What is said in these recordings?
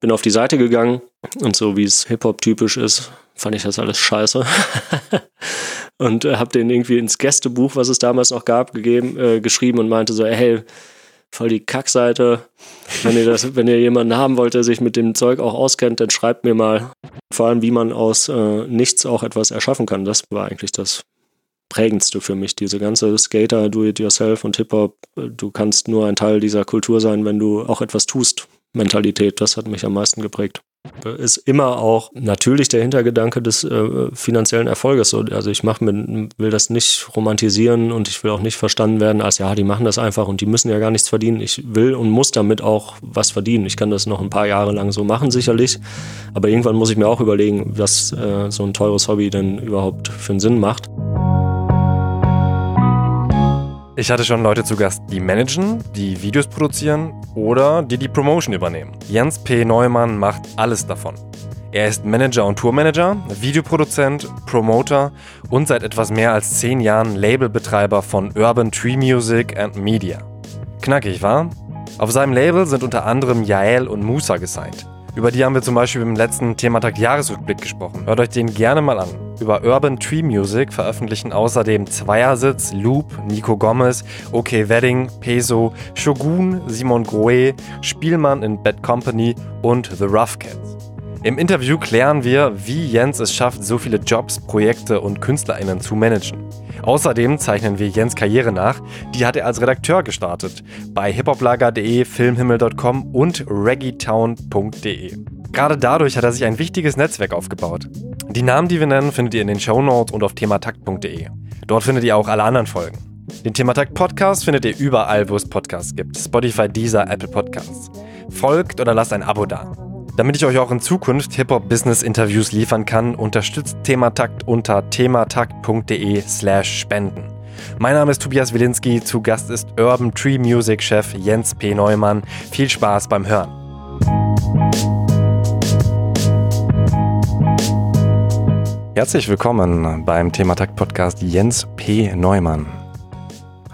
bin auf die Seite gegangen und so wie es Hip-Hop typisch ist, fand ich das alles scheiße. und äh, habe den irgendwie ins Gästebuch, was es damals noch gab, gegeben, äh, geschrieben und meinte so, hey, voll die Kackseite. Wenn ihr das, wenn ihr jemanden haben wollt, der sich mit dem Zeug auch auskennt, dann schreibt mir mal. Vor allem, wie man aus äh, nichts auch etwas erschaffen kann. Das war eigentlich das prägendste für mich. Diese ganze Skater, Do-it-yourself und Hip-Hop. Du kannst nur ein Teil dieser Kultur sein, wenn du auch etwas tust. Mentalität, das hat mich am meisten geprägt. Ist immer auch natürlich der Hintergedanke des äh, finanziellen Erfolges. Also ich mach mit, will das nicht romantisieren und ich will auch nicht verstanden werden als ja, die machen das einfach und die müssen ja gar nichts verdienen. Ich will und muss damit auch was verdienen. Ich kann das noch ein paar Jahre lang so machen, sicherlich. Aber irgendwann muss ich mir auch überlegen, was äh, so ein teures Hobby denn überhaupt für einen Sinn macht. Ich hatte schon Leute zu Gast, die managen, die Videos produzieren oder die die Promotion übernehmen. Jens P. Neumann macht alles davon. Er ist Manager und Tourmanager, Videoproduzent, Promoter und seit etwas mehr als zehn Jahren Labelbetreiber von Urban Tree Music and Media. Knackig, war? Auf seinem Label sind unter anderem Yael und Musa gesigned. Über die haben wir zum Beispiel im letzten Thematag Jahresrückblick gesprochen. Hört euch den gerne mal an. Über Urban Tree Music veröffentlichen außerdem Zweiersitz, Loop, Nico Gomez, OK Wedding, Peso, Shogun, Simon Groe, Spielmann in Bad Company und The Rough Cats. Im Interview klären wir, wie Jens es schafft, so viele Jobs, Projekte und KünstlerInnen zu managen. Außerdem zeichnen wir Jens Karriere nach. Die hat er als Redakteur gestartet. Bei hiphoplager.de, filmhimmel.com und reggaetown.de. Gerade dadurch hat er sich ein wichtiges Netzwerk aufgebaut. Die Namen, die wir nennen, findet ihr in den Shownotes und auf thematakt.de. Dort findet ihr auch alle anderen Folgen. Den Thematakt Podcast findet ihr überall, wo es Podcasts gibt. Spotify, Deezer, Apple Podcasts. Folgt oder lasst ein Abo da. Damit ich euch auch in Zukunft Hip-Hop-Business-Interviews liefern kann, unterstützt Thematakt unter thematakt.de slash spenden. Mein Name ist Tobias Wilinski, zu Gast ist Urban Tree Music Chef Jens P. Neumann. Viel Spaß beim Hören. Herzlich willkommen beim Thematakt Podcast Jens P. Neumann.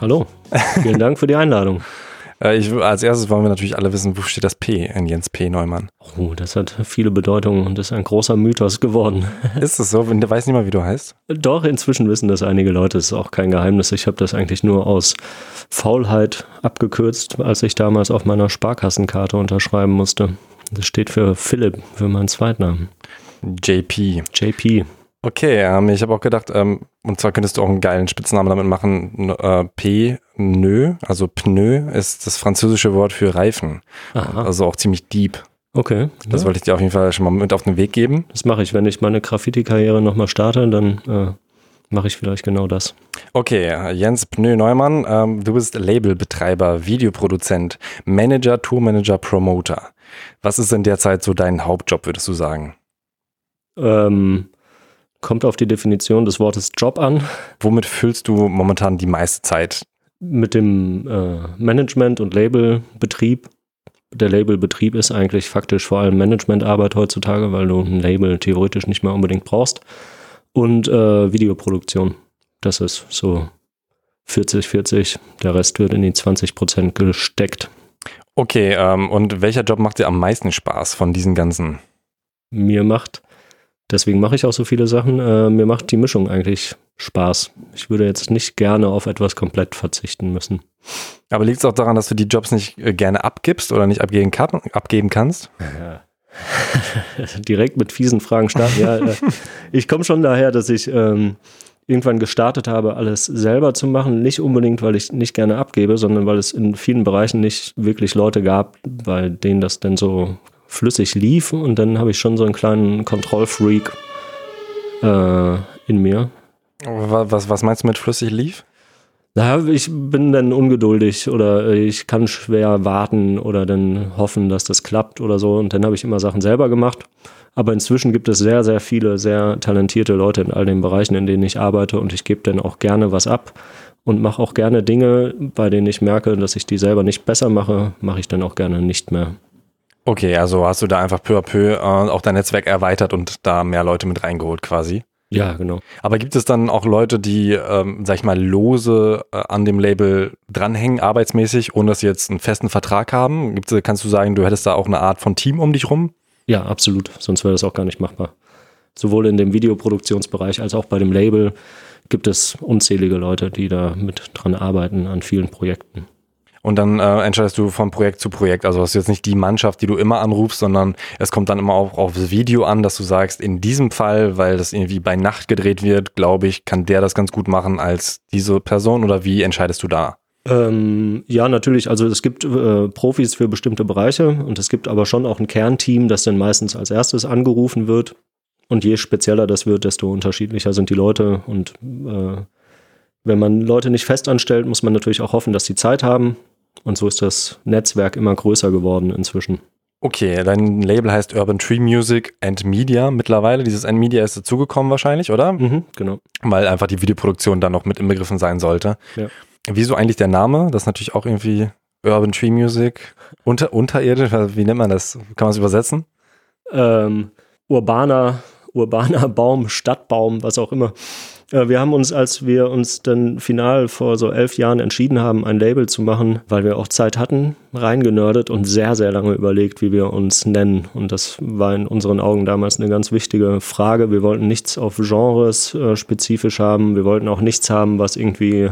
Hallo, vielen Dank für die Einladung. Äh, ich, als erstes wollen wir natürlich alle wissen, wo steht das P in Jens P. Neumann? Oh, das hat viele Bedeutungen und ist ein großer Mythos geworden. Ist es so? Du weißt nicht mal, wie du heißt? Doch, inzwischen wissen das einige Leute. Das ist auch kein Geheimnis. Ich habe das eigentlich nur aus Faulheit abgekürzt, als ich damals auf meiner Sparkassenkarte unterschreiben musste. Das steht für Philipp, für meinen Zweitnamen. JP. JP. Okay, ähm, ich habe auch gedacht, ähm, und zwar könntest du auch einen geilen Spitznamen damit machen. Äh, P, Nö, also Pneu ist das französische Wort für Reifen. Aha. Also auch ziemlich deep. Okay. Das ja. wollte ich dir auf jeden Fall schon mal mit auf den Weg geben. Das mache ich, wenn ich meine Graffiti-Karriere nochmal starte, dann äh, mache ich vielleicht genau das. Okay, Jens Pneu Neumann, ähm, du bist Labelbetreiber, Videoproduzent, Manager, Tourmanager, Promoter. Was ist in der Zeit so dein Hauptjob, würdest du sagen? Ähm, Kommt auf die Definition des Wortes Job an. Womit füllst du momentan die meiste Zeit? Mit dem äh, Management und Labelbetrieb. Der Labelbetrieb ist eigentlich faktisch vor allem Managementarbeit heutzutage, weil du ein Label theoretisch nicht mehr unbedingt brauchst. Und äh, Videoproduktion. Das ist so 40, 40. Der Rest wird in die 20 Prozent gesteckt. Okay, ähm, und welcher Job macht dir am meisten Spaß von diesen ganzen? Mir macht Deswegen mache ich auch so viele Sachen. Äh, mir macht die Mischung eigentlich Spaß. Ich würde jetzt nicht gerne auf etwas komplett verzichten müssen. Aber liegt es auch daran, dass du die Jobs nicht äh, gerne abgibst oder nicht abgeben, kann, abgeben kannst? Ja. Direkt mit fiesen Fragen starten. Ja, äh, ich komme schon daher, dass ich ähm, irgendwann gestartet habe, alles selber zu machen. Nicht unbedingt, weil ich nicht gerne abgebe, sondern weil es in vielen Bereichen nicht wirklich Leute gab, bei denen das denn so flüssig lief und dann habe ich schon so einen kleinen Kontrollfreak äh, in mir. Was, was meinst du mit flüssig lief? Ja, ich bin dann ungeduldig oder ich kann schwer warten oder dann hoffen, dass das klappt oder so. Und dann habe ich immer Sachen selber gemacht. Aber inzwischen gibt es sehr, sehr viele, sehr talentierte Leute in all den Bereichen, in denen ich arbeite und ich gebe dann auch gerne was ab und mache auch gerne Dinge, bei denen ich merke, dass ich die selber nicht besser mache, mache ich dann auch gerne nicht mehr. Okay, also hast du da einfach peu à peu äh, auch dein Netzwerk erweitert und da mehr Leute mit reingeholt quasi? Ja, genau. Aber gibt es dann auch Leute, die, ähm, sag ich mal, lose äh, an dem Label dranhängen, arbeitsmäßig, ohne dass sie jetzt einen festen Vertrag haben? Gibt's, kannst du sagen, du hättest da auch eine Art von Team um dich rum? Ja, absolut. Sonst wäre das auch gar nicht machbar. Sowohl in dem Videoproduktionsbereich als auch bei dem Label gibt es unzählige Leute, die da mit dran arbeiten an vielen Projekten. Und dann äh, entscheidest du von Projekt zu Projekt. Also hast du jetzt nicht die Mannschaft, die du immer anrufst, sondern es kommt dann immer auch aufs Video an, dass du sagst, in diesem Fall, weil das irgendwie bei Nacht gedreht wird, glaube ich, kann der das ganz gut machen als diese Person oder wie entscheidest du da? Ähm, ja, natürlich. Also es gibt äh, Profis für bestimmte Bereiche und es gibt aber schon auch ein Kernteam, das dann meistens als erstes angerufen wird. Und je spezieller das wird, desto unterschiedlicher sind die Leute. Und äh, wenn man Leute nicht fest anstellt, muss man natürlich auch hoffen, dass sie Zeit haben. Und so ist das Netzwerk immer größer geworden inzwischen. Okay, dein Label heißt Urban Tree Music and Media mittlerweile. Dieses and Media ist dazugekommen wahrscheinlich, oder? Mhm, genau. Weil einfach die Videoproduktion dann noch mit inbegriffen sein sollte. Ja. Wieso eigentlich der Name? Das ist natürlich auch irgendwie Urban Tree Music. Unter, unterirdisch, wie nennt man das? Kann man es übersetzen? Ähm, urbaner, urbaner Baum, Stadtbaum, was auch immer. Äh, wir haben uns, als wir uns dann final vor so elf Jahren entschieden haben, ein Label zu machen, weil wir auch Zeit hatten, reingenördet und sehr, sehr lange überlegt, wie wir uns nennen. Und das war in unseren Augen damals eine ganz wichtige Frage. Wir wollten nichts auf Genres äh, spezifisch haben. Wir wollten auch nichts haben, was irgendwie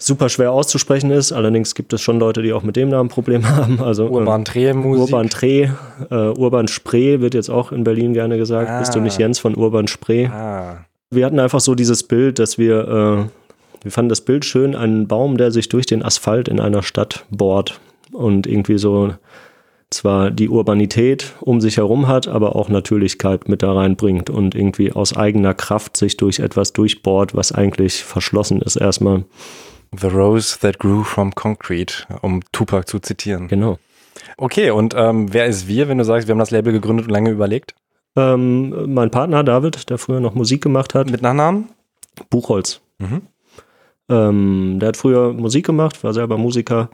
super schwer auszusprechen ist. Allerdings gibt es schon Leute, die auch mit dem Namen Probleme haben. Also Urban Dreh Musik. Urban Dreh, äh, Urban Spree wird jetzt auch in Berlin gerne gesagt. Ah. Bist du nicht Jens von Urban Spree? Ah. Wir hatten einfach so dieses Bild, dass wir, äh, wir fanden das Bild schön, einen Baum, der sich durch den Asphalt in einer Stadt bohrt und irgendwie so zwar die Urbanität um sich herum hat, aber auch Natürlichkeit mit da reinbringt und irgendwie aus eigener Kraft sich durch etwas durchbohrt, was eigentlich verschlossen ist erstmal. The Rose That Grew From Concrete, um Tupac zu zitieren. Genau. Okay, und ähm, wer ist wir, wenn du sagst, wir haben das Label gegründet und lange überlegt? Ähm, mein Partner David, der früher noch Musik gemacht hat, Mit Nachnamen? Buchholz. Mhm. Ähm, der hat früher Musik gemacht, war selber Musiker,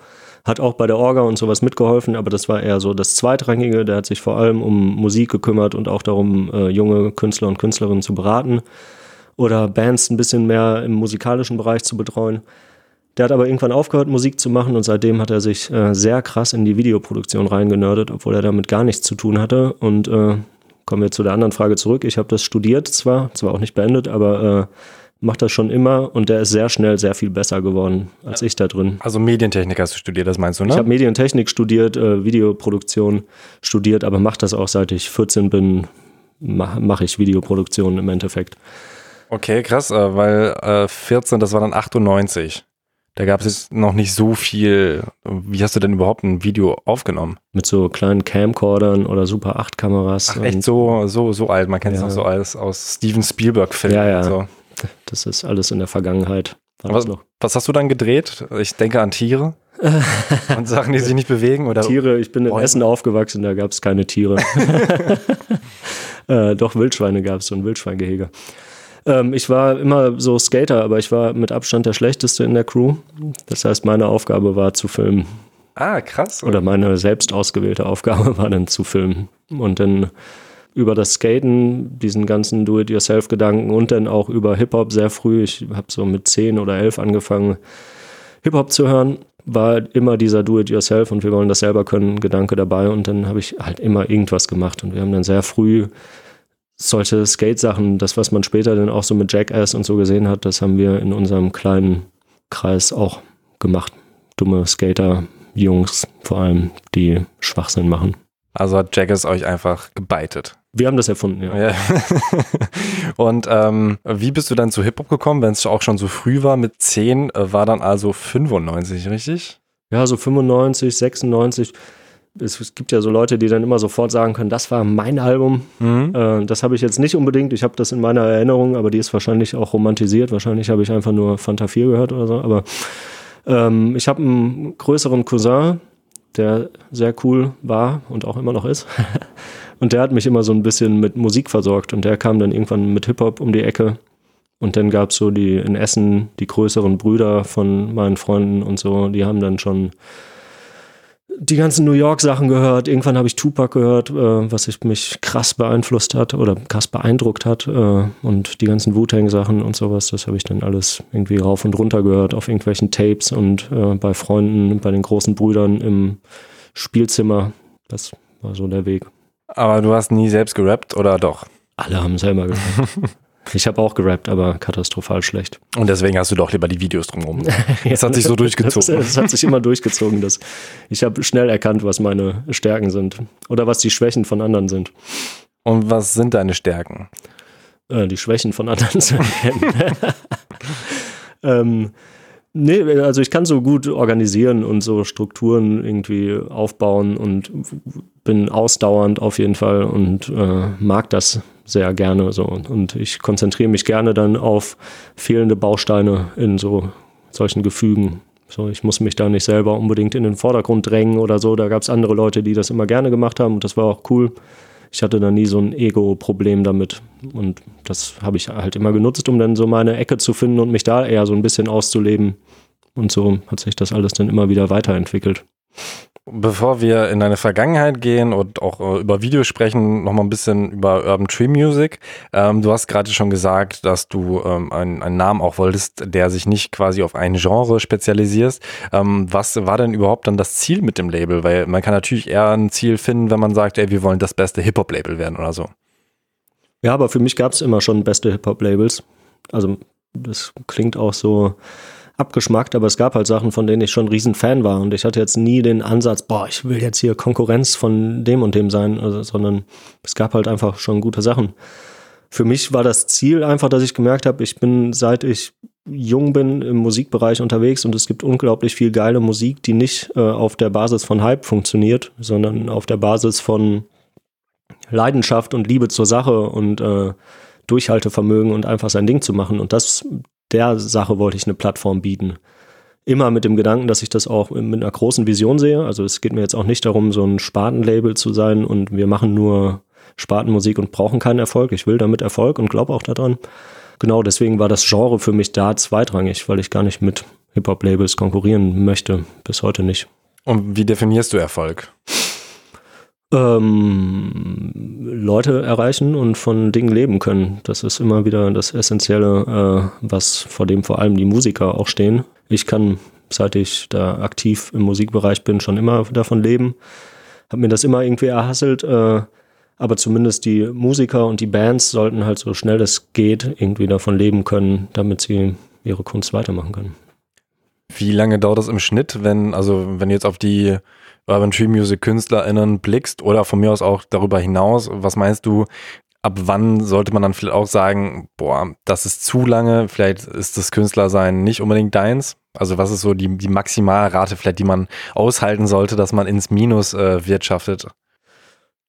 hat auch bei der Orga und sowas mitgeholfen, aber das war eher so das Zweitrangige. Der hat sich vor allem um Musik gekümmert und auch darum, äh, junge Künstler und Künstlerinnen zu beraten oder Bands ein bisschen mehr im musikalischen Bereich zu betreuen. Der hat aber irgendwann aufgehört, Musik zu machen und seitdem hat er sich äh, sehr krass in die Videoproduktion reingenördet, obwohl er damit gar nichts zu tun hatte. Und äh, kommen wir zu der anderen Frage zurück. Ich habe das studiert zwar, zwar auch nicht beendet, aber äh, macht das schon immer und der ist sehr schnell sehr viel besser geworden als ich da drin. Also Medientechnik hast du studiert, das meinst du, ne? Ich habe Medientechnik studiert, äh, Videoproduktion studiert, aber mache das auch seit ich 14 bin, mache mach ich Videoproduktion im Endeffekt. Okay, krass, äh, weil äh, 14, das war dann 98. Da gab es jetzt noch nicht so viel. Wie hast du denn überhaupt ein Video aufgenommen? Mit so kleinen Camcordern oder Super 8 Kameras. Ach, echt so, so, so alt. Man kennt es Ja. noch so als aus Steven Spielberg-Filmen. Ja, ja. und So. Das ist alles in der Vergangenheit. Was, was hast du dann gedreht? Ich denke an Tiere und Sachen, die sich nicht bewegen oder Tiere, ich bin in Bäume. Essen aufgewachsen, da gab es keine Tiere. äh, doch, Wildschweine gab es, ein Wildschweingehege. Ähm, ich war immer so Skater, aber ich war mit Abstand der Schlechteste in der Crew. Das heißt, meine Aufgabe war zu filmen. Ah, krass. Oder meine selbst ausgewählte Aufgabe war dann zu filmen. Und dann über das Skaten, diesen ganzen Do-it-yourself-Gedanken und dann auch über Hip-Hop sehr früh. Ich habe so mit 10 oder 11 angefangen, Hip-Hop zu hören. War immer dieser Do-it-yourself und wir wollen das selber können, Gedanke dabei. Und dann habe ich halt immer irgendwas gemacht. Und wir haben dann sehr früh solche Skate-Sachen, das, was man später dann auch so mit Jackass und so gesehen hat, das haben wir in unserem kleinen Kreis auch gemacht. Dumme Skater-Jungs vor allem, die Schwachsinn machen. Also hat Jackass euch einfach gebeitet. Wir haben das erfunden, ja. Ja. Und ähm, wie bist du dann zu Hip-Hop gekommen, wenn es auch schon so früh war? Mit 10 äh, war dann also 95, richtig? Ja, so 95, 96. Es, gibt ja so Leute, die dann immer sofort sagen können, das war mein Album. Mhm. Äh, das habe ich jetzt nicht unbedingt. Ich habe das in meiner Erinnerung, aber die ist wahrscheinlich auch romantisiert. Wahrscheinlich habe ich einfach nur Fanta 4 gehört oder so. Aber ähm, ich habe einen größeren Cousin, der sehr cool war und auch immer noch ist. und der hat mich immer so ein bisschen mit Musik versorgt. Und der kam dann irgendwann mit Hip-Hop um die Ecke. Und dann gab es so die in Essen die größeren Brüder von meinen Freunden und so, die haben dann schon die ganzen New York Sachen gehört. Irgendwann habe ich Tupac gehört, äh, was ich mich krass beeinflusst hat oder krass beeindruckt hat. Äh, und die ganzen Wu-Tang Sachen und sowas, das habe ich dann alles irgendwie rauf und runter gehört auf irgendwelchen Tapes und äh, bei Freunden, bei den großen Brüdern im Spielzimmer. Das war so der Weg. Aber du hast nie selbst gerappt oder doch? Alle haben selber gerappt. Ich habe auch gerappt, aber katastrophal schlecht. Und deswegen hast du doch lieber die Videos drumherum. Das hat sich so durchgezogen. Das, das hat sich immer durchgezogen. Dass ich habe schnell erkannt, was meine Stärken sind oder was die Schwächen von anderen sind. Und was sind deine Stärken? Äh, die Schwächen von anderen zu erkennen. ähm, nee, also ich kann so gut organisieren und so Strukturen irgendwie aufbauen und bin ausdauernd auf jeden Fall und äh, mag das sehr gerne so. Und ich konzentriere mich gerne dann auf fehlende Bausteine in so solchen Gefügen. So, ich muss mich da nicht selber unbedingt in den Vordergrund drängen oder so. Da gab es andere Leute, die das immer gerne gemacht haben und das war auch cool. Ich hatte da nie so ein Ego-Problem damit. Und das habe ich halt immer genutzt, um dann so meine Ecke zu finden und mich da eher so ein bisschen auszuleben. Und so hat sich das alles dann immer wieder weiterentwickelt. Bevor wir in deine Vergangenheit gehen und auch äh, über Videos sprechen, nochmal ein bisschen über Urban Tree Music. Ähm, du hast gerade schon gesagt, dass du ähm, einen, einen, Namen auch wolltest, der sich nicht quasi auf ein Genre spezialisierst. Ähm, was war denn überhaupt dann das Ziel mit dem Label? Weil man kann natürlich eher ein Ziel finden, wenn man sagt, ey, wir wollen das beste Hip-Hop-Label werden oder so. Ja, aber für mich gab es immer schon beste Hip-Hop-Labels. Also das klingt auch so abgeschmackt, aber es gab halt Sachen, von denen ich schon ein Riesenfan war und ich hatte jetzt nie den Ansatz, boah, ich will jetzt hier Konkurrenz von dem und dem sein, also, sondern es gab halt einfach schon gute Sachen. Für mich war das Ziel einfach, dass ich gemerkt habe, ich bin seit ich jung bin im Musikbereich unterwegs und es gibt unglaublich viel geile Musik, die nicht äh, auf der Basis von Hype funktioniert, sondern auf der Basis von Leidenschaft und Liebe zur Sache und äh, Durchhaltevermögen und einfach sein Ding zu machen. Und das, der Sache wollte ich eine Plattform bieten. Immer mit dem Gedanken, dass ich das auch mit einer großen Vision sehe. Also es geht mir jetzt auch nicht darum, so ein Spartenlabel zu sein und wir machen nur Spartenmusik und brauchen keinen Erfolg. Ich will damit Erfolg und glaube auch daran. Genau deswegen war das Genre für mich da zweitrangig, weil ich gar nicht mit Hip-Hop-Labels konkurrieren möchte. Bis heute nicht. Und wie definierst du Erfolg? Ähm, Leute erreichen und von Dingen leben können. Das ist immer wieder das Essentielle, äh, was vor dem vor allem die Musiker auch stehen. Ich kann, seit ich da aktiv im Musikbereich bin, schon immer davon leben. Hab mir das immer irgendwie erhasselt. Äh, aber zumindest die Musiker und die Bands sollten halt so schnell es geht irgendwie davon leben können, damit sie ihre Kunst weitermachen können. Wie lange dauert das im Schnitt, wenn, also wenn jetzt auf die Urban Tree Music KünstlerInnen blickst oder von mir aus auch darüber hinaus, was meinst du, ab wann sollte man dann vielleicht auch sagen, boah, das ist zu lange, vielleicht ist das Künstlersein nicht unbedingt deins? Also was ist so die, die Maximalrate vielleicht, die man aushalten sollte, dass man ins Minus äh, wirtschaftet?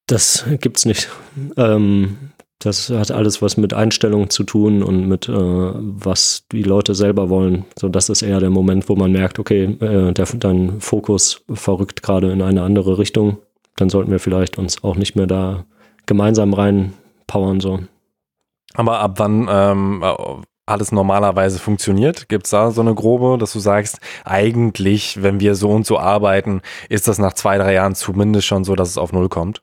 Das gibt's nicht. Ähm, das hat alles was mit Einstellungen zu tun und mit, äh, was die Leute selber wollen. So, das ist eher der Moment, wo man merkt, okay, äh, der, dein Fokus verrückt gerade in eine andere Richtung. Dann sollten wir vielleicht uns auch nicht mehr da gemeinsam reinpowern. So. Aber ab wann ähm, alles normalerweise funktioniert? Gibt es da so eine grobe, dass du sagst, eigentlich, wenn wir so und so arbeiten, ist das nach zwei, drei Jahren zumindest schon so, dass es auf Null kommt?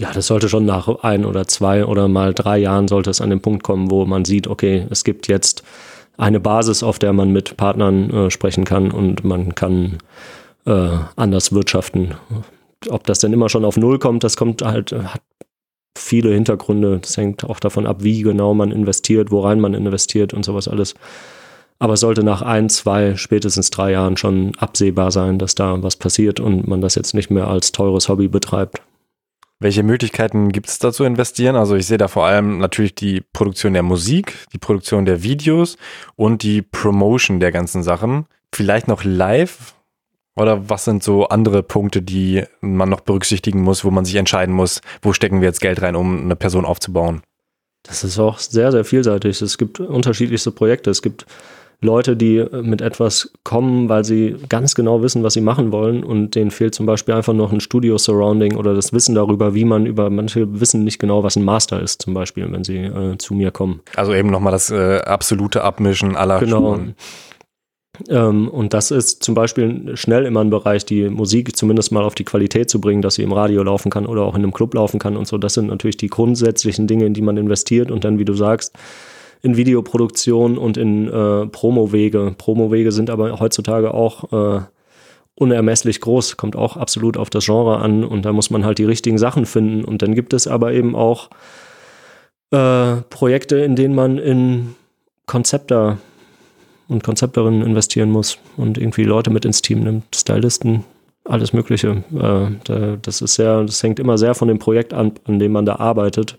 Ja, das sollte schon nach ein oder zwei oder mal drei Jahren sollte es an den Punkt kommen, wo man sieht, okay, es gibt jetzt eine Basis, auf der man mit Partnern äh, sprechen kann und man kann äh, anders wirtschaften. Ob das denn immer schon auf Null kommt, das kommt halt, hat viele Hintergründe. Das hängt auch davon ab, wie genau man investiert, worein man investiert und sowas alles. Aber es sollte nach ein, zwei, spätestens drei Jahren schon absehbar sein, dass da was passiert und man das jetzt nicht mehr als teures Hobby betreibt. Welche Möglichkeiten gibt es da zu investieren? Also ich sehe da vor allem natürlich die Produktion der Musik, die Produktion der Videos und die Promotion der ganzen Sachen. Vielleicht noch live? Oder was sind so andere Punkte, die man noch berücksichtigen muss, wo man sich entscheiden muss, wo stecken wir jetzt Geld rein, um eine Person aufzubauen? Das ist auch sehr, sehr vielseitig. Es gibt unterschiedlichste Projekte. Es gibt Leute, die mit etwas kommen, weil sie ganz genau wissen, was sie machen wollen und denen fehlt zum Beispiel einfach noch ein Studio-Surrounding oder das Wissen darüber, wie man über, manche wissen nicht genau, was ein Master ist, zum Beispiel, wenn sie äh, zu mir kommen. Also eben nochmal das äh, absolute Abmischen aller Genau. Schulen. Ähm, und das ist zum Beispiel schnell immer ein Bereich, die Musik zumindest mal auf die Qualität zu bringen, dass sie im Radio laufen kann oder auch in einem Club laufen kann und so. Das sind natürlich die grundsätzlichen Dinge, in die man investiert und dann, wie du sagst, in Videoproduktion und in äh, Promowege. Promowege sind aber heutzutage auch äh, unermesslich groß, kommt auch absolut auf das Genre an und da muss man halt die richtigen Sachen finden. Und dann gibt es aber eben auch äh, Projekte, in denen man in Konzepter und Konzepterinnen investieren muss und irgendwie Leute mit ins Team nimmt, Stylisten, alles Mögliche. Äh, das ist sehr, das hängt immer sehr von dem Projekt an, an dem man da arbeitet.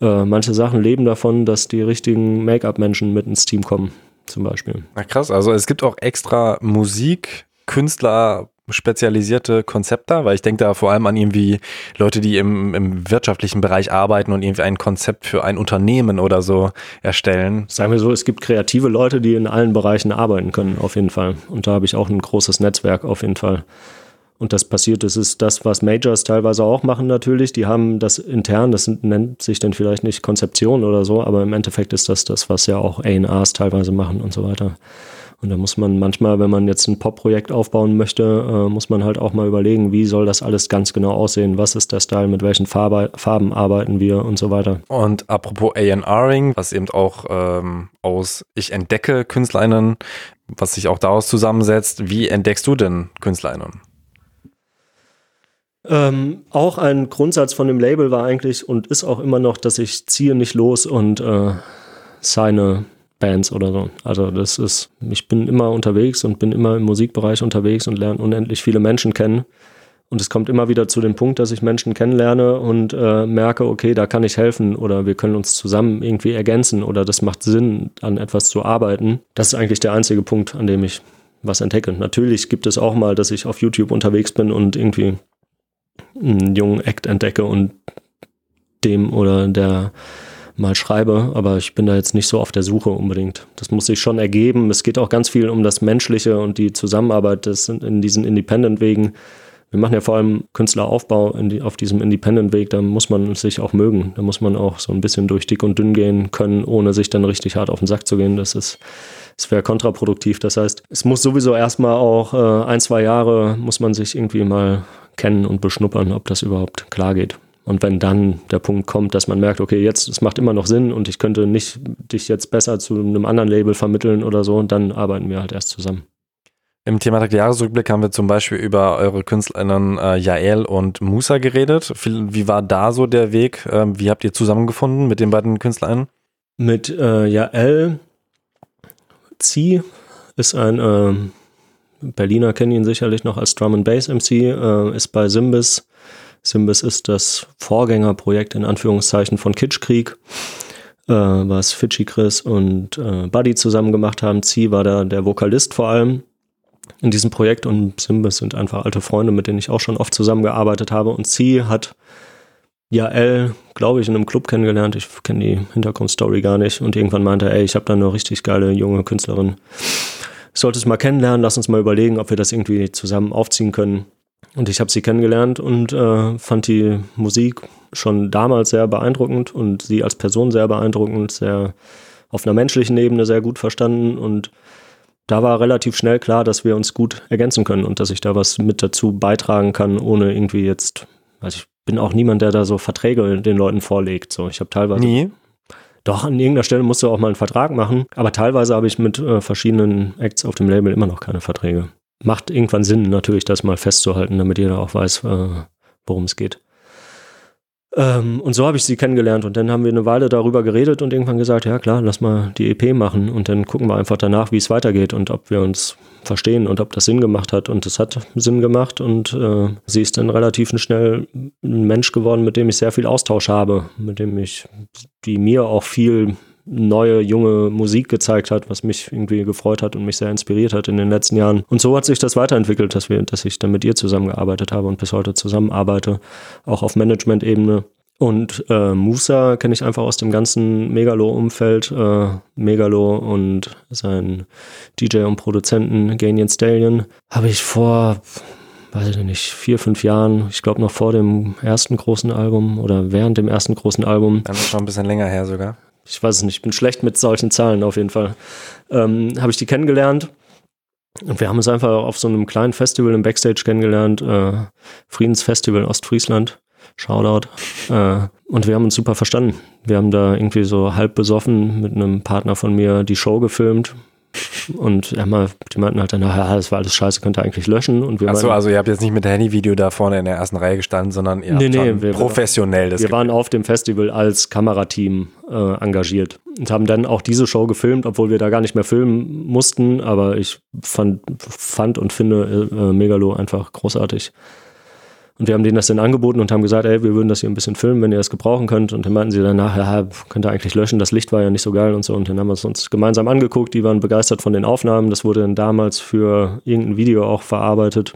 Äh, manche Sachen leben davon, dass die richtigen Make-up-Menschen mit ins Team kommen, zum Beispiel. Na krass, also es gibt auch extra Musik, Künstler, spezialisierte Konzepte, weil ich denke da vor allem an irgendwie Leute, die im, im wirtschaftlichen Bereich arbeiten und irgendwie ein Konzept für ein Unternehmen oder so erstellen. Sagen wir so, es gibt kreative Leute, die in allen Bereichen arbeiten können, auf jeden Fall. Und da habe ich auch ein großes Netzwerk, auf jeden Fall. Und das passiert, das ist das, was Majors teilweise auch machen natürlich. Die haben das intern, das nennt sich dann vielleicht nicht Konzeption oder so, aber im Endeffekt ist das das, was ja auch A&Rs teilweise machen und so weiter. Und da muss man manchmal, wenn man jetzt ein Pop-Projekt aufbauen möchte, äh, muss man halt auch mal überlegen, wie soll das alles ganz genau aussehen? Was ist der Style? Mit welchen Farbe, Farben arbeiten wir und so weiter? Und apropos A&Ring, was eben auch ähm, aus Ich entdecke KünstlerInnen, was sich auch daraus zusammensetzt. Wie entdeckst du denn KünstlerInnen? Ähm, auch ein Grundsatz von dem Label war eigentlich und ist auch immer noch, dass ich ziehe nicht los und äh, seine Bands oder so. Also das ist, ich bin immer unterwegs und bin immer im Musikbereich unterwegs und lerne unendlich viele Menschen kennen. Und es kommt immer wieder zu dem Punkt, dass ich Menschen kennenlerne und äh, merke, okay, da kann ich helfen oder wir können uns zusammen irgendwie ergänzen oder das macht Sinn, an etwas zu arbeiten. Das ist eigentlich der einzige Punkt, an dem ich was entdecke. Natürlich gibt es auch mal, dass ich auf YouTube unterwegs bin und irgendwie einen jungen Act entdecke und dem oder der mal schreibe, aber ich bin da jetzt nicht so auf der Suche unbedingt. Das muss sich schon ergeben. Es geht auch ganz viel um das Menschliche und die Zusammenarbeit das in diesen Independent-Wegen. Wir machen ja vor allem Künstleraufbau die, auf diesem Independent-Weg, da muss man sich auch mögen. Da muss man auch so ein bisschen durch dick und dünn gehen können, ohne sich dann richtig hart auf den Sack zu gehen. Das ist, es wäre kontraproduktiv. Das heißt, es muss sowieso erstmal auch äh, ein, zwei Jahre muss man sich irgendwie mal kennen und beschnuppern, ob das überhaupt klar geht. Und wenn dann der Punkt kommt, dass man merkt, okay, jetzt, es macht immer noch Sinn und ich könnte nicht dich jetzt besser zu einem anderen Label vermitteln oder so, dann arbeiten wir halt erst zusammen. Im Thematik Jahresrückblick haben wir zum Beispiel über eure KünstlerInnen äh, Jael und Musa geredet. Wie war da so der Weg? Ähm, wie habt ihr zusammengefunden mit den beiden KünstlerInnen? Mit äh, Jael Zi ist ein äh, Berliner, kennen ihn sicherlich noch als Drum and Bass MC, äh, ist bei Simbis Simbis ist das Vorgängerprojekt in Anführungszeichen von Kitschkrieg, äh, was Fidschi Chris und äh, Buddy zusammen gemacht haben. Zi war da der Vokalist vor allem in diesem Projekt und Simbis sind einfach alte Freunde, mit denen ich auch schon oft zusammengearbeitet habe. Und Zi hat Jael, glaube ich, in einem Club kennengelernt. Ich kenne die Hintergrundstory gar nicht. Und irgendwann meinte er, ey, ich habe da eine richtig geile junge Künstlerin. Ich sollte es mal kennenlernen, lass uns mal überlegen, ob wir das irgendwie zusammen aufziehen können. Und ich habe sie kennengelernt und äh, fand die Musik schon damals sehr beeindruckend und sie als Person sehr beeindruckend, sehr auf einer menschlichen Ebene sehr gut verstanden und da war relativ schnell klar, dass wir uns gut ergänzen können und dass ich da was mit dazu beitragen kann, ohne irgendwie jetzt, also ich bin auch niemand, der da so Verträge den Leuten vorlegt. So, ich habe teilweise. Nie. Doch, an irgendeiner Stelle musst du auch mal einen Vertrag machen, aber teilweise habe ich mit äh, verschiedenen Acts auf dem Label immer noch keine Verträge macht irgendwann Sinn, natürlich das mal festzuhalten, damit jeder auch weiß, äh, worum es geht. Ähm, und so habe ich sie kennengelernt. Und dann haben wir eine Weile darüber geredet und irgendwann gesagt, ja klar, lass mal die EP machen. Und dann gucken wir einfach danach, wie es weitergeht und ob wir uns verstehen und ob das Sinn gemacht hat. Und es hat Sinn gemacht und äh, sie ist dann relativ schnell ein Mensch geworden, mit dem ich sehr viel Austausch habe, mit dem ich, die mir auch viel neue, junge Musik gezeigt hat, was mich irgendwie gefreut hat und mich sehr inspiriert hat in den letzten Jahren. Und so hat sich das weiterentwickelt, dass wir, dass ich dann mit ihr zusammengearbeitet habe und bis heute zusammenarbeite, auch auf Management-Ebene. Und äh, Musa kenne ich einfach aus dem ganzen Megalo-Umfeld. Äh, Megalo und sein DJ und Produzenten Ganian Stallion habe ich vor, weiß ich nicht, vier, fünf Jahren, ich glaube noch vor dem ersten großen Album oder während dem ersten großen Album. Dann ist schon ein bisschen länger her sogar ich weiß es nicht, ich bin schlecht mit solchen Zahlen auf jeden Fall, ähm, habe ich die kennengelernt Und wir haben uns einfach auf so einem kleinen Festival im Backstage kennengelernt, äh, Friedensfestival Ostfriesland. Shoutout. Äh, und wir haben uns super verstanden. Wir haben da irgendwie so halb besoffen mit einem Partner von mir die Show gefilmt. Und ja, mal, die meinten halt dann, ja, das war alles scheiße, könnt ihr eigentlich löschen. Und wir Achso, also ihr habt jetzt nicht mit Handyvideo da vorne in der ersten Reihe gestanden, sondern ihr Nee, habt nee, wir- professionell das wir waren auf dem Festival als Kamerateam äh, engagiert und haben dann auch diese Show gefilmt, obwohl wir da gar nicht mehr filmen mussten. Aber ich fand, fand und finde äh, Megalo einfach großartig. Und wir haben denen das dann angeboten und haben gesagt, ey, wir würden das hier ein bisschen filmen, wenn ihr das gebrauchen könnt. Und dann meinten sie danach, ja, könnt ihr eigentlich löschen, das Licht war ja nicht so geil und so. Und dann haben wir es uns gemeinsam angeguckt, die waren begeistert von den Aufnahmen. Das wurde dann damals für irgendein Video auch verarbeitet.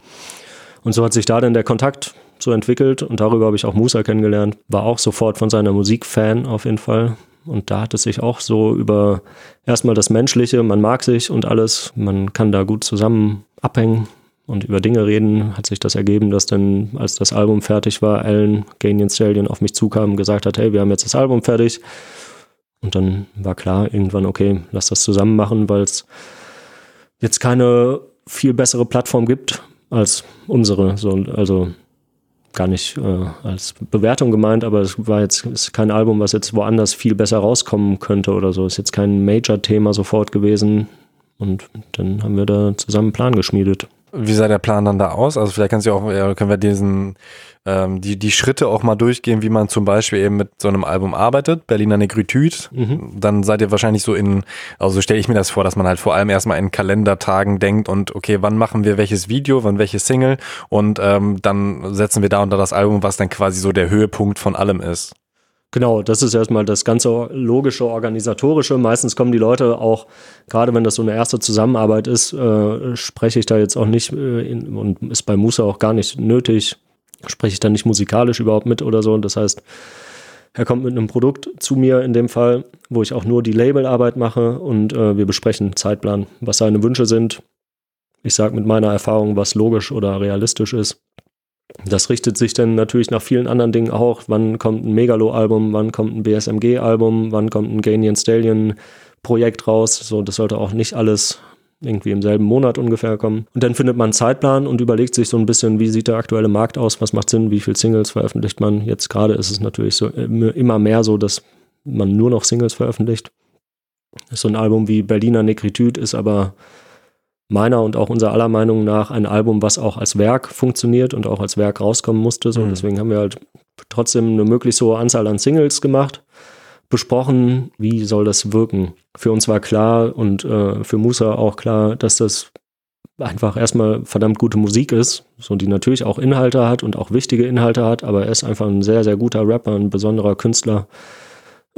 Und so hat sich da dann der Kontakt so entwickelt und darüber habe ich auch Musa kennengelernt. War auch sofort von seiner Musik Fan auf jeden Fall. Und da hat es sich auch so über erstmal das Menschliche, man mag sich und alles, man kann da gut zusammen abhängen und über Dinge reden, hat sich das ergeben, dass dann, als das Album fertig war, Alan Ganian Stallion auf mich zukam und gesagt hat, hey, wir haben jetzt das Album fertig. Und dann war klar, irgendwann, okay, lass das zusammen machen, weil es jetzt keine viel bessere Plattform gibt als unsere. So, also gar nicht äh, als Bewertung gemeint, aber es war jetzt ist kein Album, was jetzt woanders viel besser rauskommen könnte oder so. Ist jetzt kein Major-Thema sofort gewesen. Und dann haben wir da zusammen einen Plan geschmiedet. Wie sah der Plan dann da aus? Also vielleicht kannst du auch, können wir diesen, ähm, die, die Schritte auch mal durchgehen, wie man zum Beispiel eben mit so einem Album arbeitet. Berliner Negritude. Dann seid ihr wahrscheinlich so in, also so stelle ich mir das vor, dass man halt vor allem erstmal in Kalendertagen denkt und okay, wann machen wir welches Video, wann welche Single und ähm, dann setzen wir da unter das Album, was dann quasi so der Höhepunkt von allem ist. Genau, das ist erstmal das ganze logische, organisatorische. Meistens kommen die Leute auch, gerade wenn das so eine erste Zusammenarbeit ist, äh, spreche ich da jetzt auch nicht äh, in, und ist bei Musa auch gar nicht nötig, spreche ich da nicht musikalisch überhaupt mit oder so. Das heißt, er kommt mit einem Produkt zu mir in dem Fall, wo ich auch nur die Labelarbeit mache und äh, wir besprechen Zeitplan, was seine Wünsche sind. Ich sage mit meiner Erfahrung, was logisch oder realistisch ist. Das richtet sich dann natürlich nach vielen anderen Dingen auch. Wann kommt ein Megalo-Album, wann kommt ein BSMG-Album, wann kommt ein Ganian Stallion-Projekt raus. So, das sollte auch nicht alles irgendwie im selben Monat ungefähr kommen. Und dann findet man einen Zeitplan und überlegt sich so ein bisschen, wie sieht der aktuelle Markt aus, was macht Sinn, wie viele Singles veröffentlicht man. Jetzt gerade ist es natürlich so immer mehr so, dass man nur noch Singles veröffentlicht. So ein Album wie Berliner Negritude ist aber meiner und auch unserer aller Meinung nach ein Album, was auch als Werk funktioniert und auch als Werk rauskommen musste. So, Mhm. Deswegen haben wir halt trotzdem eine möglichst hohe Anzahl an Singles gemacht, besprochen, wie soll das wirken. Für uns war klar und äh, für Musa auch klar, dass das einfach erstmal verdammt gute Musik ist, so die natürlich auch Inhalte hat und auch wichtige Inhalte hat, aber er ist einfach ein sehr, sehr guter Rapper, ein besonderer Künstler,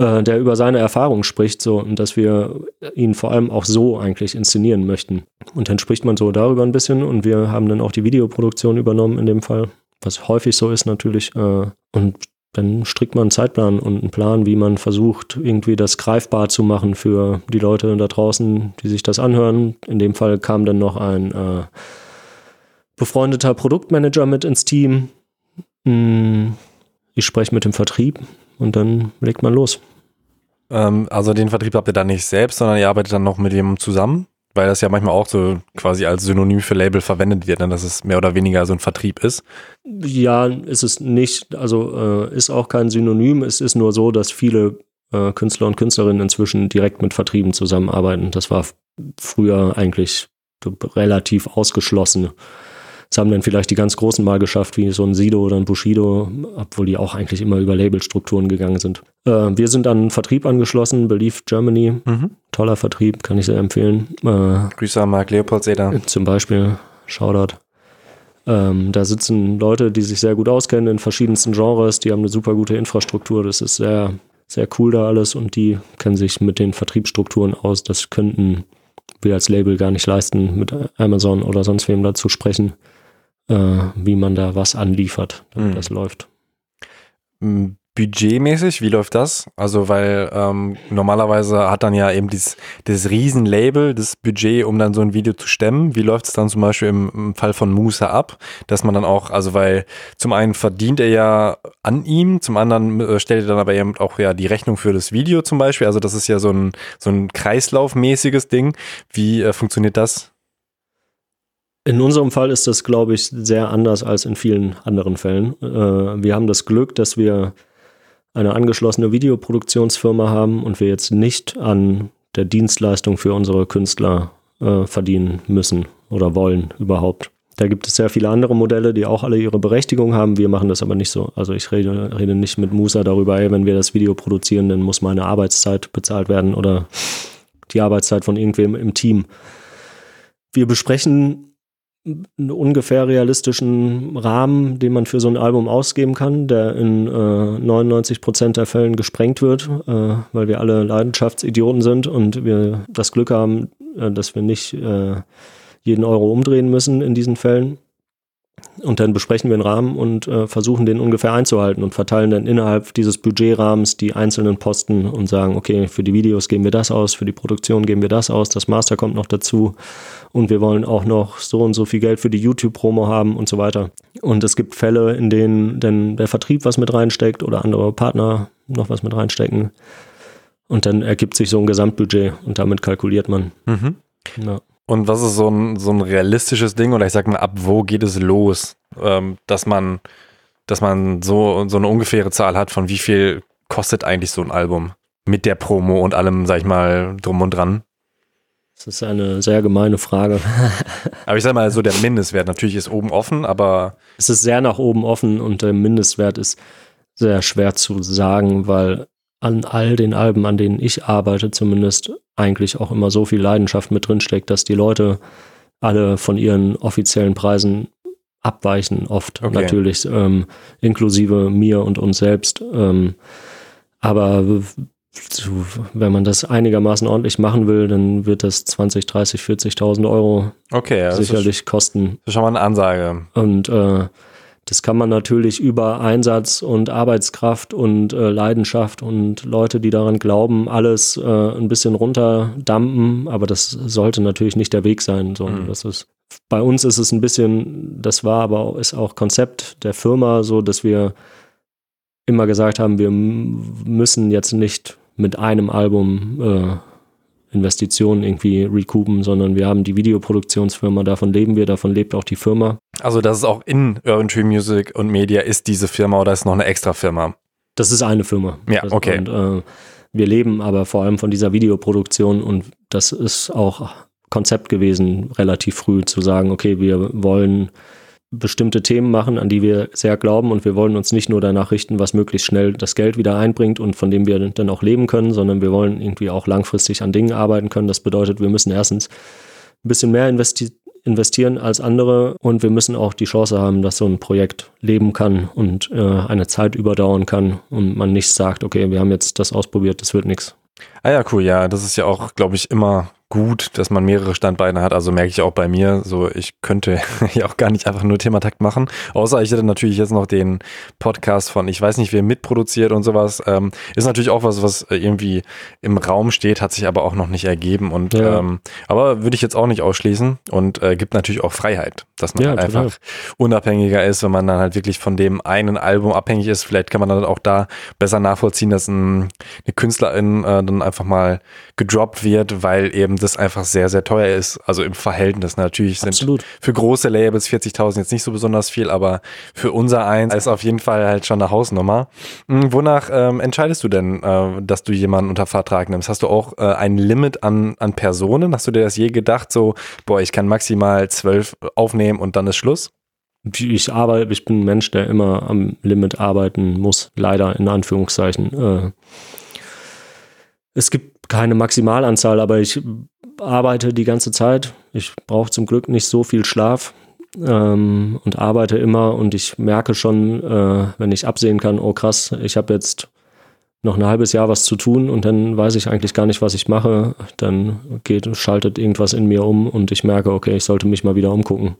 äh, der über seine Erfahrungen spricht, so und dass wir ihn vor allem auch so eigentlich inszenieren möchten. Und dann spricht man so darüber ein bisschen und wir haben dann auch die Videoproduktion übernommen in dem Fall, was häufig so ist natürlich. Äh, und dann strickt man einen Zeitplan und einen Plan, wie man versucht, irgendwie das greifbar zu machen für die Leute da draußen, die sich das anhören. In dem Fall kam dann noch ein äh, befreundeter Produktmanager mit ins Team. Mm, Ich spreche mit dem Vertrieb und dann legt man los. Ähm, also den Vertrieb habt ihr dann nicht selbst, sondern ihr arbeitet dann noch mit jemandem zusammen, weil das ja manchmal auch so quasi als Synonym für Label verwendet wird, ne? dass es mehr oder weniger so ein Vertrieb ist. Ja, ist es nicht. Also äh, ist auch kein Synonym. Es ist nur so, dass viele äh, Künstler und Künstlerinnen inzwischen direkt mit Vertrieben zusammenarbeiten. Das war früher eigentlich relativ ausgeschlossen. Das haben dann vielleicht die ganz Großen mal geschafft, wie so ein Sido oder ein Bushido, obwohl die auch eigentlich immer über Labelstrukturen gegangen sind. Äh, wir sind an einen Vertrieb angeschlossen, Believe Germany. Mhm. Toller Vertrieb, kann ich sehr empfehlen. Äh, Grüße an Marc Leopoldseder. zum Beispiel, Shoutout. Ähm, da sitzen Leute, die sich sehr gut auskennen in verschiedensten Genres, die haben eine super gute Infrastruktur, das ist sehr, sehr cool da alles und die kennen sich mit den Vertriebsstrukturen aus. Das könnten wir als Label gar nicht leisten, mit Amazon oder sonst wem da zu sprechen, äh, wie man da was anliefert, damit Mhm. das läuft. Budgetmäßig, wie läuft das? Also, weil ähm, normalerweise hat dann ja eben dieses, dieses Riesenlabel, das Budget, um dann so ein Video zu stemmen. Wie läuft es dann zum Beispiel im, im Fall von Musa ab? Dass man dann auch, also weil zum einen verdient er ja an ihm, zum anderen äh, stellt er dann aber eben auch ja die Rechnung für das Video zum Beispiel. Also das ist ja so ein, so ein Kreislaufmäßiges Ding. Wie äh, funktioniert das? In unserem Fall ist das, glaube ich, sehr anders als in vielen anderen Fällen. Äh, wir haben das Glück, dass wir eine angeschlossene Videoproduktionsfirma haben und wir jetzt nicht an der Dienstleistung für unsere Künstler äh, verdienen müssen oder wollen überhaupt. Da gibt es sehr viele andere Modelle, die auch alle ihre Berechtigung haben. Wir machen das aber nicht so. Also ich rede, rede nicht mit Musa darüber, ey, wenn wir das Video produzieren, dann muss meine Arbeitszeit bezahlt werden oder die Arbeitszeit von irgendwem im Team. Wir besprechen einen ungefähr realistischen Rahmen, den man für so ein Album ausgeben kann, der in äh, 99 Prozent der Fällen gesprengt wird, äh, weil wir alle Leidenschaftsidioten sind und wir das Glück haben, äh, dass wir nicht äh, jeden Euro umdrehen müssen in diesen Fällen. Und dann besprechen wir einen Rahmen und äh, versuchen den ungefähr einzuhalten und verteilen dann innerhalb dieses Budgetrahmens die einzelnen Posten und sagen, okay, für die Videos geben wir das aus, für die Produktion geben wir das aus, das Master kommt noch dazu und wir wollen auch noch so und so viel Geld für die YouTube-Promo haben und so weiter. Und es gibt Fälle, in denen dann der Vertrieb was mit reinsteckt oder andere Partner noch was mit reinstecken. Und dann ergibt sich so ein Gesamtbudget und damit kalkuliert man. Mhm. Ja. Und was ist so ein, so ein realistisches Ding oder ich sag mal, ab wo geht es los, ähm, dass man, dass man so, so eine ungefähre Zahl hat, von wie viel kostet eigentlich so ein Album mit der Promo und allem, sag ich mal, drum und dran? Das ist eine sehr gemeine Frage. aber ich sag mal, so der Mindestwert natürlich ist oben offen, aber. Es ist sehr nach oben offen und der Mindestwert ist sehr schwer zu sagen, weil an all den Alben, an denen ich arbeite, zumindest eigentlich auch immer so viel Leidenschaft mit drin steckt, dass die Leute alle von ihren offiziellen Preisen abweichen, oft okay. natürlich, ähm, inklusive mir und uns selbst. Ähm, aber wenn man das einigermaßen ordentlich machen will, dann wird das 20, 30, 40.000 Euro okay, ja, sicherlich ist, kosten. Das ist schon mal eine Ansage. Und äh, das kann man natürlich über Einsatz und Arbeitskraft und äh, Leidenschaft und Leute, die daran glauben, alles äh, ein bisschen runterdampen, aber das sollte natürlich nicht der Weg sein. So, mhm. das ist, bei uns ist es ein bisschen, das war aber ist auch Konzept der Firma, so dass wir immer gesagt haben, wir müssen jetzt nicht mit einem Album äh, Investitionen irgendwie recoupen, sondern wir haben die Videoproduktionsfirma, davon leben wir, davon lebt auch die Firma. Also das ist auch in Urban Tree Music und Media ist diese Firma oder ist noch eine extra Firma? Das ist eine Firma. Ja, okay. Und äh, wir leben aber vor allem von dieser Videoproduktion und das ist auch Konzept gewesen, relativ früh zu sagen, okay, wir wollen bestimmte Themen machen, an die wir sehr glauben und wir wollen uns nicht nur danach richten, was möglichst schnell das Geld wieder einbringt und von dem wir dann auch leben können, sondern wir wollen irgendwie auch langfristig an Dingen arbeiten können. Das bedeutet, wir müssen erstens ein bisschen mehr investi investieren als andere und wir müssen auch die Chance haben, dass so ein Projekt leben kann und äh, eine Zeit überdauern kann und man nicht sagt, okay, wir haben jetzt das ausprobiert, das wird nichts. Ah ja, cool, ja, das ist ja auch, glaube ich, immer gut, dass man mehrere Standbeine hat. Also merke ich auch bei mir, so ich könnte ja auch gar nicht einfach nur Thematakt machen. Außer ich hätte natürlich jetzt noch den Podcast von, ich weiß nicht, wer mitproduziert und sowas. Ähm, ist natürlich auch was, was irgendwie im Raum steht, hat sich aber auch noch nicht ergeben. Und ja. ähm, aber würde ich jetzt auch nicht ausschließen und äh, gibt natürlich auch Freiheit, dass man ja, einfach unabhängiger ist, wenn man dann halt wirklich von dem einen Album abhängig ist. Vielleicht kann man dann auch da besser nachvollziehen, dass ein, eine Künstlerin äh, dann einfach mal gedroppt wird, weil eben das einfach sehr, sehr teuer ist. Also im Verhältnis natürlich sind Absolut. für große Labels 40.000 jetzt nicht so besonders viel, aber für unser eins ist auf jeden Fall halt schon eine Hausnummer. Hm, wonach ähm, entscheidest du denn, äh, dass du jemanden unter Vertrag nimmst? Hast du auch äh, ein Limit an, an Personen? Hast du dir das je gedacht, so, boah, ich kann maximal zwölf aufnehmen und dann ist Schluss? Ich arbeite, ich bin ein Mensch, der immer am Limit arbeiten muss, leider in Anführungszeichen. Äh, es gibt keine Maximalanzahl, aber ich arbeite die ganze Zeit. Ich brauche zum Glück nicht so viel Schlaf ähm, und arbeite immer und ich merke schon, äh, wenn ich absehen kann, oh krass, ich habe jetzt noch ein halbes Jahr was zu tun und dann weiß ich eigentlich gar nicht, was ich mache. Dann geht, schaltet irgendwas in mir um und ich merke, okay, ich sollte mich mal wieder umgucken.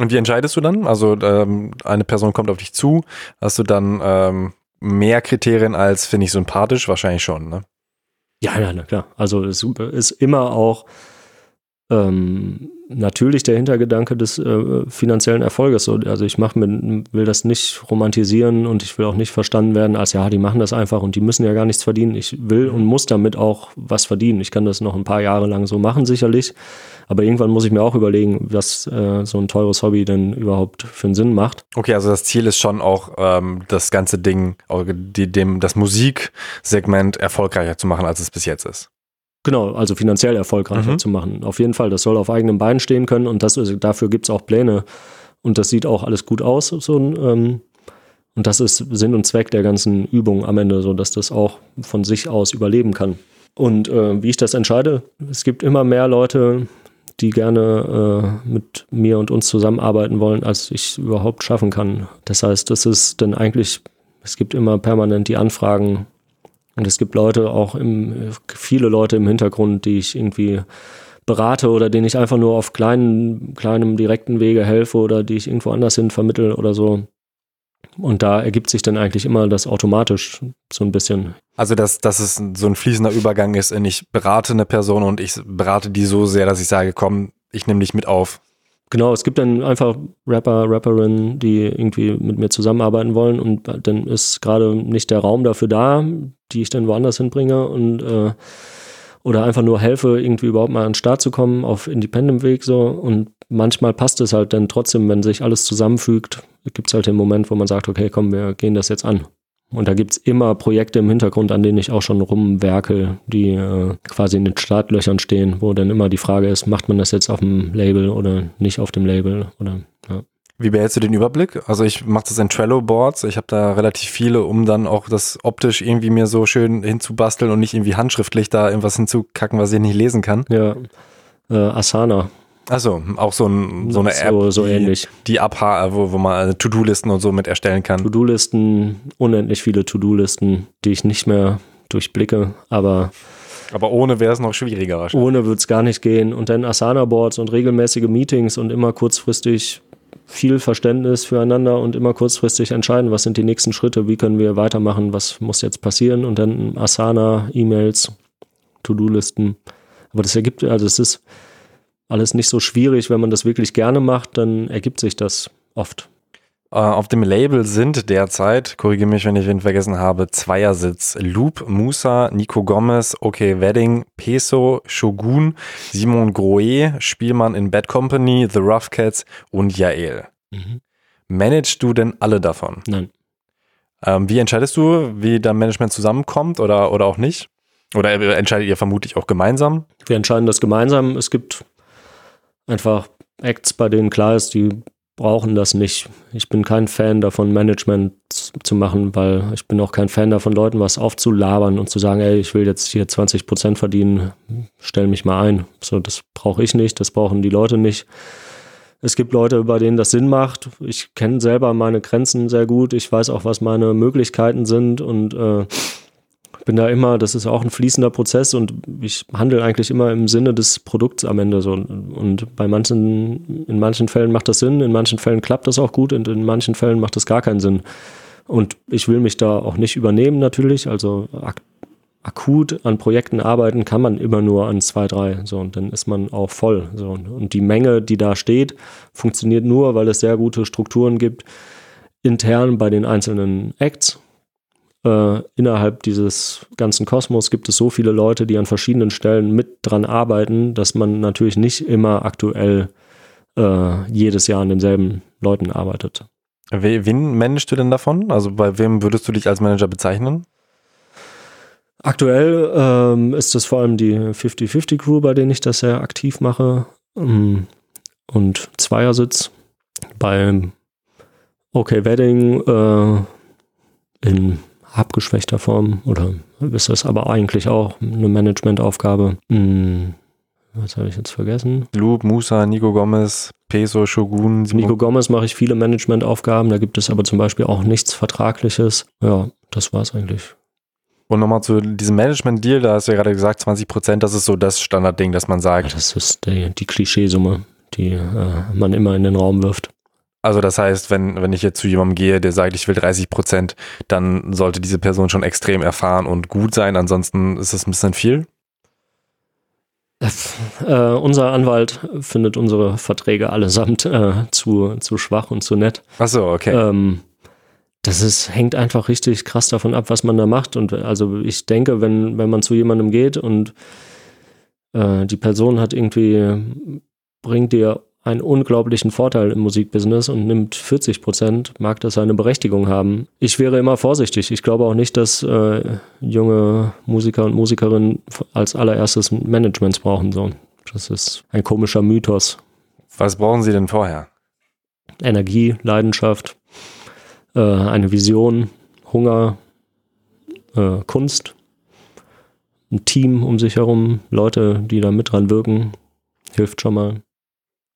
Und wie entscheidest du dann? Also ähm, eine Person kommt auf dich zu, hast du dann ähm, mehr Kriterien als finde ich sympathisch? Wahrscheinlich schon, ne? Ja, ja, na klar. Also es ist immer auch ähm, natürlich der Hintergedanke des äh, finanziellen Erfolges. So, also ich mach mit, will das nicht romantisieren und ich will auch nicht verstanden werden als ja, die machen das einfach und die müssen ja gar nichts verdienen. Ich will und muss damit auch was verdienen. Ich kann das noch ein paar Jahre lang so machen, sicherlich. Aber irgendwann muss ich mir auch überlegen, was äh, so ein teures Hobby denn überhaupt für einen Sinn macht. Okay, also das Ziel ist schon auch, ähm, das ganze Ding, die, dem, das Musiksegment erfolgreicher zu machen, als es bis jetzt ist. Genau, also finanziell erfolgreicher mhm. zu machen. Auf jeden Fall, das soll auf eigenen Beinen stehen können und das, dafür gibt es auch Pläne. Und das sieht auch alles gut aus. So ähm, und das ist Sinn und Zweck der ganzen Übung am Ende, so dass das auch von sich aus überleben kann. Und äh, wie ich das entscheide, es gibt immer mehr Leute, die gerne äh, mit mir und uns zusammenarbeiten wollen, als ich überhaupt schaffen kann. Das heißt, das ist dann eigentlich, es gibt immer permanent die Anfragen, und es gibt Leute auch im, viele Leute im Hintergrund, die ich irgendwie berate oder denen ich einfach nur auf kleinen, kleinem direkten Wege helfe oder die ich irgendwo anders hin vermittel oder so. Und da ergibt sich dann eigentlich immer das automatisch so ein bisschen. Also, dass, dass es so ein fließender Übergang ist in ich berate eine Person und ich berate die so sehr, dass ich sage, komm, ich nehme dich mit auf. Genau, es gibt dann einfach Rapper, Rapperinnen, die irgendwie mit mir zusammenarbeiten wollen und dann ist gerade nicht der Raum dafür da, die ich dann woanders hinbringe und äh, oder einfach nur helfe, irgendwie überhaupt mal an den Start zu kommen auf Independent-Weg so und manchmal passt es halt dann trotzdem, wenn sich alles zusammenfügt, gibt es halt den Moment, wo man sagt, okay, komm, wir gehen das jetzt an. Und da gibt es immer Projekte im Hintergrund, an denen ich auch schon rumwerkel, die äh, quasi in den Startlöchern stehen, wo dann immer die Frage ist, macht man das jetzt auf dem Label oder nicht auf dem Label? Oder, ja. Wie behältst du den Überblick? Also ich mache das in Trello-Boards. Ich habe da relativ viele, um dann auch das optisch irgendwie mir so schön hinzubasteln und nicht irgendwie handschriftlich da irgendwas hinzukacken, was ich nicht lesen kann. Ja, äh, Asana also auch so, ein, so eine App, so, so die, ähnlich. die Abha wo, wo man To-Do-Listen und so mit erstellen kann. To-Do-Listen, unendlich viele To-Do-Listen, die ich nicht mehr durchblicke, aber aber ohne wäre es noch schwieriger wahrscheinlich. Ohne würde es gar nicht gehen. Und dann Asana-Boards und regelmäßige Meetings und immer kurzfristig viel Verständnis füreinander und immer kurzfristig entscheiden, was sind die nächsten Schritte, wie können wir weitermachen, was muss jetzt passieren und dann Asana, E-Mails, To-Do-Listen. Aber das ergibt, also es ist, alles nicht so schwierig. Wenn man das wirklich gerne macht, dann ergibt sich das oft. Äh, auf dem Label sind derzeit, korrigiere mich, wenn ich wen vergessen habe, Zweiersitz. Loop, Musa, Nico Gomez, Okay Wedding, Peso, Shogun, Simon Groe, Spielmann in Bad Company, The Rough Cats und Jael. Mhm. Managst du denn alle davon? Nein. Ähm, wie entscheidest du, wie dein Management zusammenkommt oder, oder auch nicht? Oder entscheidet ihr vermutlich auch gemeinsam? Wir entscheiden das gemeinsam. Es gibt einfach Acts, bei denen klar ist, die brauchen das nicht. Ich bin kein Fan davon, Management zu machen, weil ich bin auch kein Fan davon, Leuten was aufzulabern und zu sagen, ey, ich will jetzt hier 20 Prozent verdienen, stell mich mal ein. So, das brauche ich nicht, das brauchen die Leute nicht. Es gibt Leute, bei denen das Sinn macht. Ich kenne selber meine Grenzen sehr gut. Ich weiß auch, was meine Möglichkeiten sind und äh, bin da immer, das ist auch ein fließender Prozess und ich handle eigentlich immer im Sinne des Produkts am Ende so. Und bei manchen, in manchen Fällen macht das Sinn, in manchen Fällen klappt das auch gut und in manchen Fällen macht das gar keinen Sinn. Und ich will mich da auch nicht übernehmen natürlich, also ak akut an Projekten arbeiten kann man immer nur an zwei, drei, so und dann ist man auch voll. So. Und die Menge, die da steht, funktioniert nur, weil es sehr gute Strukturen gibt intern bei den einzelnen Acts äh, innerhalb dieses ganzen Kosmos gibt es so viele Leute, die an verschiedenen Stellen mit dran arbeiten, dass man natürlich nicht immer aktuell äh, jedes Jahr an denselben Leuten arbeitet. Wen managst du denn davon? Also bei wem würdest du dich als Manager bezeichnen? Aktuell ähm, ist es vor allem die 50-50 Crew, bei denen ich das sehr aktiv mache. Ähm, und Zweiersitz beim OK Wedding äh, in abgeschwächter Form oder ist das aber eigentlich auch eine Managementaufgabe? Hm, was habe ich jetzt vergessen? Loop, Musa, Nico Gomez, Peso, Shogun. Simon. Nico Gomez mache ich viele Managementaufgaben, da gibt es aber zum Beispiel auch nichts Vertragliches. Ja, das war es eigentlich. Und nochmal zu diesem Management-Deal, da hast du ja gerade gesagt, 20 Prozent, das ist so das Standardding, dass man sagt. Ja, das ist die, die Klischeesumme, die äh, man immer in den Raum wirft. Also das heißt, wenn, wenn ich jetzt zu jemandem gehe, der sagt, ich will 30 Prozent, dann sollte diese Person schon extrem erfahren und gut sein. Ansonsten ist es ein bisschen viel. Äh, unser Anwalt findet unsere Verträge allesamt äh, zu, zu schwach und zu nett. Ach so, okay. Ähm, das ist, hängt einfach richtig krass davon ab, was man da macht. Und also ich denke, wenn, wenn man zu jemandem geht und äh, die Person hat irgendwie, bringt dir einen unglaublichen Vorteil im Musikbusiness und nimmt 40 Prozent, mag das seine Berechtigung haben. Ich wäre immer vorsichtig. Ich glaube auch nicht, dass äh, junge Musiker und Musikerinnen als allererstes Management brauchen. So. Das ist ein komischer Mythos. Was brauchen sie denn vorher? Energie, Leidenschaft, äh, eine Vision, Hunger, äh, Kunst, ein Team um sich herum, Leute, die da mit dran wirken, hilft schon mal.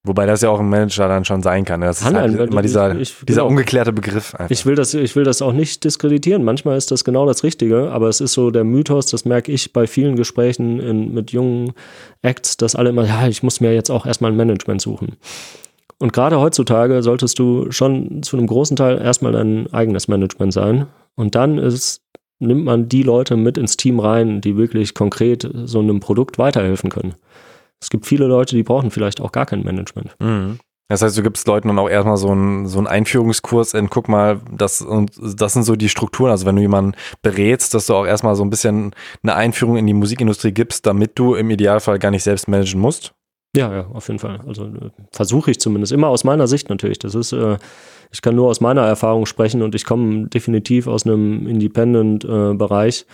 Wobei das ja auch ein Manager dann schon sein kann. Das Kann ist halt ein- immer dieser, ich- ich- dieser genau. ungeklärte Begriff. Einfach. Ich will, das, ich will das auch nicht diskreditieren. Manchmal ist das genau das Richtige, aber es ist so der Mythos, das merke ich bei vielen Gesprächen in, mit jungen Acts, dass alle immer, ja, ich muss mir jetzt auch erstmal ein Management suchen. Und gerade heutzutage solltest du schon zu einem großen Teil erstmal dein eigenes Management sein. Und dann ist, nimmt man die Leute mit ins Team rein, die wirklich konkret so einem Produkt weiterhelfen können. Es gibt viele Leute, die brauchen vielleicht auch gar kein Management. Mhm. Das heißt, du gibst Leuten dann auch erstmal so einen, so einen Einführungskurs in, guck mal, das, und das sind so die Strukturen. Also wenn du jemanden berätst, dass du auch erstmal so ein bisschen eine Einführung in die Musikindustrie gibst, damit du im Idealfall gar nicht selbst managen musst. Ja, ja, auf jeden Fall. Also äh, versuche ich zumindest. Immer aus meiner Sicht natürlich. Das ist, äh, ich kann nur aus meiner Erfahrung sprechen und ich komme definitiv aus einem Independent-Bereich.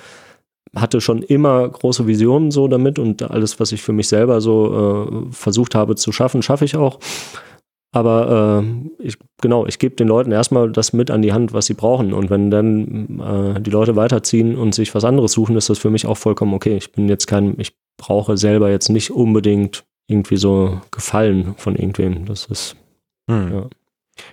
Hatte schon immer große Visionen so damit und alles, was ich für mich selber so äh, versucht habe zu schaffen, schaffe ich auch. Aber äh, ich, genau, ich gebe den Leuten erstmal das mit an die Hand, was sie brauchen. Und wenn dann äh, die Leute weiterziehen und sich was anderes suchen, ist das für mich auch vollkommen okay. Ich bin jetzt kein, ich brauche selber jetzt nicht unbedingt irgendwie so Gefallen von irgendwem. Das ist, Hm. Ja.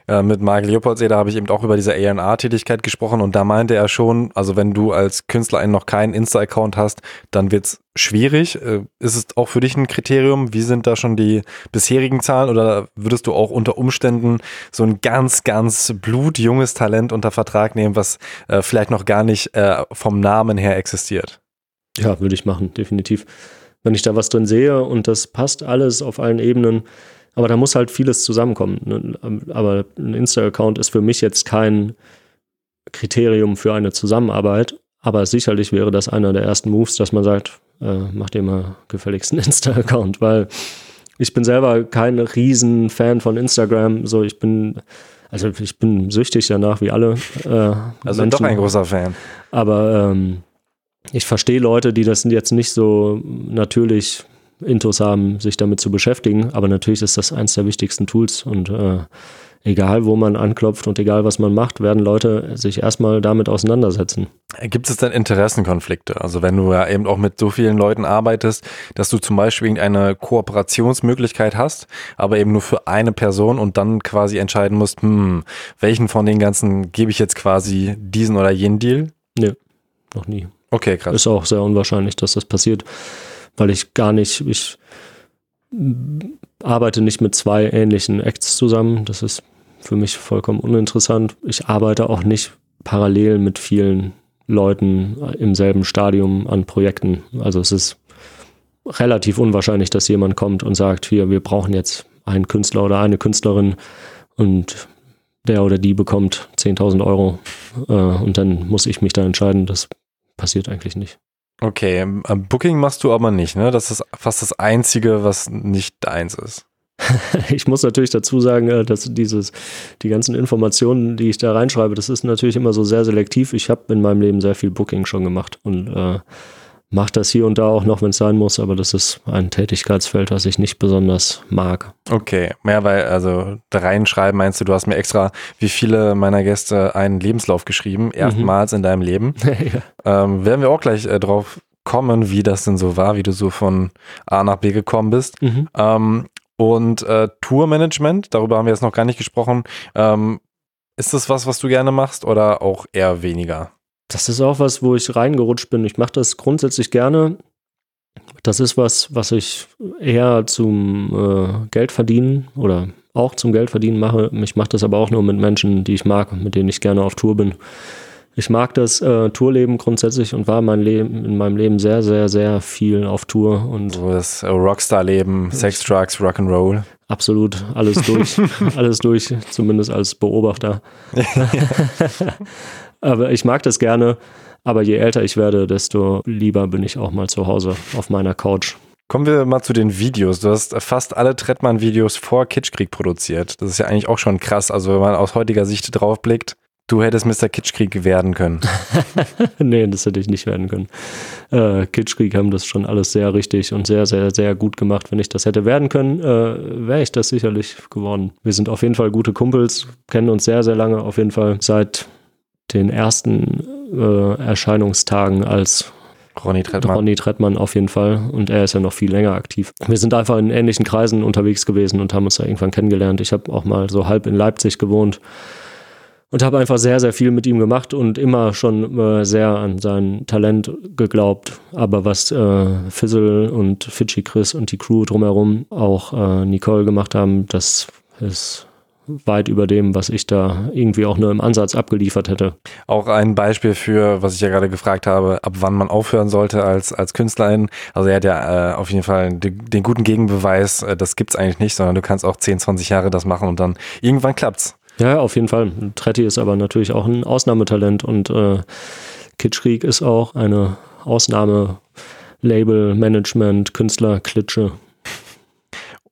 Äh, mit Marc Leopoldseder habe ich eben auch über diese A&R-Tätigkeit gesprochen und da meinte er schon, also wenn du als Künstlerin noch keinen Insta-Account hast, dann wird's schwierig. Äh, ist es auch für dich ein Kriterium? Wie sind da schon die bisherigen Zahlen oder würdest du auch unter Umständen so ein ganz, ganz blutjunges Talent unter Vertrag nehmen, was äh, vielleicht noch gar nicht äh, vom Namen her existiert? ja, würde ich machen, definitiv. Wenn ich da was drin sehe und das passt alles auf allen Ebenen, aber da muss halt vieles zusammenkommen. ne? Aber ein Insta-Account ist für mich jetzt kein Kriterium für eine Zusammenarbeit. Aber sicherlich wäre das einer der ersten Moves, dass man sagt, äh, mach dir mal gefälligst einen Insta-Account, weil ich bin selber kein riesen Fan von Instagram. So, ich bin, also ich bin süchtig danach wie alle. Äh, Also Menschen. doch ein großer Fan. Aber ähm, ich verstehe Leute, die das jetzt nicht so natürlich Intus haben, sich damit zu beschäftigen. Aber natürlich ist das eins der wichtigsten Tools und äh, egal, wo man anklopft und egal, was man macht, werden Leute sich erstmal damit auseinandersetzen. Gibt es denn Interessenkonflikte? Also wenn du ja eben auch mit so vielen Leuten arbeitest, dass du zum Beispiel irgendeine Kooperationsmöglichkeit hast, aber eben nur für eine Person und dann quasi entscheiden musst, hm, welchen von den ganzen gebe ich jetzt quasi diesen oder jenen Deal? Noch nie. Okay, krass. Ist auch sehr unwahrscheinlich, dass das passiert, weil ich gar nicht, ich arbeite nicht mit zwei ähnlichen Acts zusammen. Das ist für mich vollkommen uninteressant. Ich arbeite auch nicht parallel mit vielen Leuten im selben Stadium an Projekten. Also es ist relativ unwahrscheinlich, dass jemand kommt und sagt, hier, wir brauchen jetzt einen Künstler oder eine Künstlerin und der oder die bekommt 10.000 Euro äh, und dann muss ich mich da entscheiden. Das passiert eigentlich nicht. Okay, ähm, Booking machst du aber nicht, ne? Das ist fast das Einzige, was nicht deins ist. Ich muss natürlich dazu sagen, äh, dass dieses, die ganzen Informationen, die ich da reinschreibe, das ist natürlich immer so sehr selektiv. Ich habe in meinem Leben sehr viel Booking schon gemacht und äh, mache das hier und da auch noch, wenn es sein muss, aber das ist ein Tätigkeitsfeld, das ich nicht besonders mag. Okay, mehr weil, also reinschreiben meinst du, du hast mir extra, wie viele meiner Gäste, einen Lebenslauf geschrieben, erstmals in deinem Leben. ja. Ähm, werden wir auch gleich äh, drauf kommen, wie das denn so war, wie du so von A nach B gekommen bist. Mhm. Ähm, und äh, Tourmanagement, darüber haben wir jetzt noch gar nicht gesprochen. Ähm, ist das was, was du gerne machst oder auch eher weniger? Das ist auch was, wo ich reingerutscht bin. Ich mache das grundsätzlich gerne. Das ist was, was ich eher zum äh, Geldverdienen oder auch zum Geldverdienen mache. Ich mache das aber auch nur mit Menschen, die ich mag, mit denen ich gerne auf Tour bin. Ich mag das äh, Tourleben grundsätzlich und war mein Leben, in meinem Leben sehr, sehr, sehr viel auf Tour und So das äh, Rockstar-Leben, Sex, Drugs, Rock'n'Roll. absolut alles durch, alles durch, zumindest als Beobachter. aber ich mag das gerne. Aber je älter ich werde, desto lieber bin ich auch mal zu Hause auf meiner Couch. Kommen wir mal zu den Videos. Du hast fast alle Trettmann-Videos vor Kitschkrieg produziert. Das ist ja eigentlich auch schon krass. Also wenn man aus heutiger Sicht drauf blickt, du hättest Mr. Kitschkrieg werden können. nee, das hätte ich nicht werden können. Äh, Kitschkrieg haben das schon alles sehr richtig und sehr, sehr, sehr gut gemacht. Wenn ich das hätte werden können, äh, wäre ich das sicherlich geworden. Wir sind auf jeden Fall gute Kumpels, kennen uns sehr, sehr lange, auf jeden Fall seit den ersten äh, Erscheinungstagen als Ronny Trettmann. Ronny Trettmann auf jeden Fall. Und er ist ja noch viel länger aktiv. Wir sind einfach in ähnlichen Kreisen unterwegs gewesen und haben uns da irgendwann kennengelernt. Ich habe auch mal so halb in Leipzig gewohnt und habe einfach sehr, sehr viel mit ihm gemacht und immer schon äh, sehr an sein Talent geglaubt. Aber was äh, Fizzle und Fidschi Chris und die Crew drumherum, auch äh, Nicole gemacht haben, das ist weit über dem, was ich da irgendwie auch nur im Ansatz abgeliefert hätte. Auch ein Beispiel für, was ich ja gerade gefragt habe, ab wann man aufhören sollte als, als Künstlerin. Also er hat ja äh, auf jeden Fall den, den guten Gegenbeweis, äh, das gibt's eigentlich nicht, sondern du kannst auch 10, 20 Jahre das machen und dann irgendwann klappt's. Ja, auf jeden Fall. Tretti ist aber natürlich auch ein Ausnahmetalent und äh, Kitschkrieg ist auch eine Ausnahme. Label, Management, Künstler, Klitsche.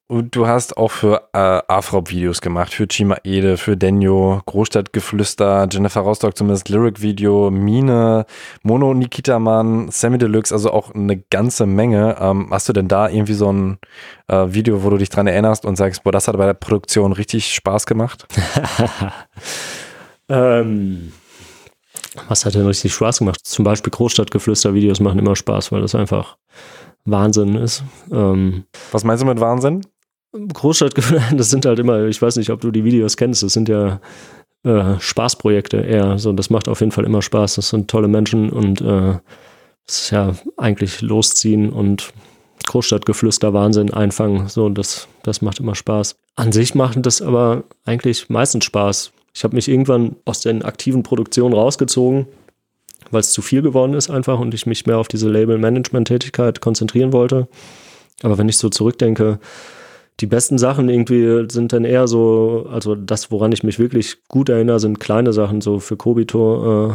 Und du hast auch für äh, Afrop-Videos gemacht, für Chima Ede, für Denjo, Großstadtgeflüster, Jennifer Rostock zumindest Lyric-Video, Mine, Mono Nikita Mann, Sammy Deluxe, also auch eine ganze Menge. Ähm, hast du denn da irgendwie so ein äh, Video, wo du dich dran erinnerst und sagst, boah, das hat bei der Produktion richtig Spaß gemacht? ähm, was hat denn richtig Spaß gemacht? Zum Beispiel Großstadtgeflüster-Videos machen immer Spaß, weil das einfach Wahnsinn ist. Ähm, was meinst du mit Wahnsinn? Großstadtgeflüster, das sind halt immer, ich weiß nicht, ob du die Videos kennst, das sind ja äh, Spaßprojekte eher. So, das macht auf jeden Fall immer Spaß. Das sind tolle Menschen und äh, das ist ja eigentlich losziehen und Großstadtgeflüster Wahnsinn einfangen. So, das, das macht immer Spaß. An sich macht das aber eigentlich meistens Spaß. Ich habe mich irgendwann aus den aktiven Produktionen rausgezogen, weil es zu viel geworden ist einfach und ich mich mehr auf diese Label-Management-Tätigkeit konzentrieren wollte. Aber wenn ich so zurückdenke, die besten Sachen irgendwie sind dann eher so, also das, woran ich mich wirklich gut erinnere, sind kleine Sachen. So für Kobito äh,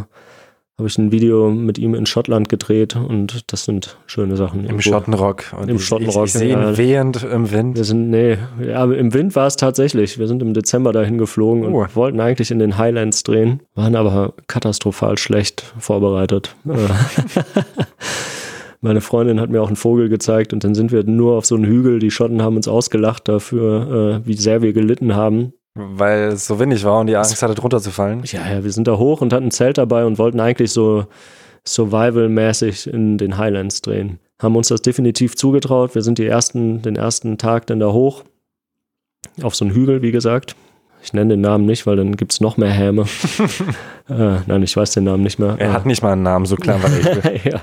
habe ich ein Video mit ihm in Schottland gedreht und das sind schöne Sachen. Im irgendwo. Schottenrock. Und Im ich- Schottenrock, Ich, ich sehe ihn ja. wehend im Wind. Wir sind, nee, ja, im Wind war es tatsächlich. Wir sind im Dezember dahin geflogen und Oh. wollten eigentlich in den Highlands drehen, waren aber katastrophal schlecht vorbereitet. Meine Freundin hat mir auch einen Vogel gezeigt und dann sind wir nur auf so einen Hügel. Die Schotten haben uns ausgelacht dafür, äh, wie sehr wir gelitten haben. Weil es so windig war und die Angst hatte, drunter zu fallen. Ja, ja, wir sind da hoch und hatten ein Zelt dabei und wollten eigentlich so Survival-mäßig in den Highlands drehen. Haben uns das definitiv zugetraut. Wir sind die ersten, den ersten Tag dann da hoch. Auf so einen Hügel, wie gesagt. Ich nenne den Namen nicht, weil dann gibt es noch mehr Häme. äh, nein, ich weiß den Namen nicht mehr. Er Äh, hat nicht mal einen Namen, so klein war ich. ja.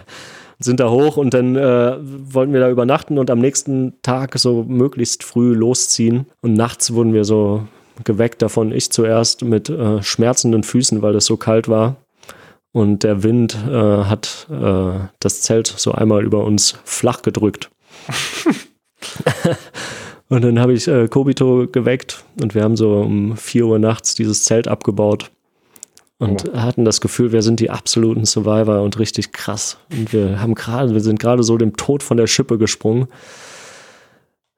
Sind da hoch und dann äh, wollten wir da übernachten und am nächsten Tag so möglichst früh losziehen. Und nachts wurden wir so geweckt davon, ich zuerst mit äh, schmerzenden Füßen, weil es so kalt war. Und der Wind äh, hat äh, das Zelt so einmal über uns flach gedrückt. und dann habe ich äh, Kobito geweckt und wir haben so um 4 Uhr nachts dieses Zelt abgebaut und hatten das Gefühl, wir sind die absoluten Survivor und richtig krass. Und wir haben gerade, wir sind gerade so dem Tod von der Schippe gesprungen.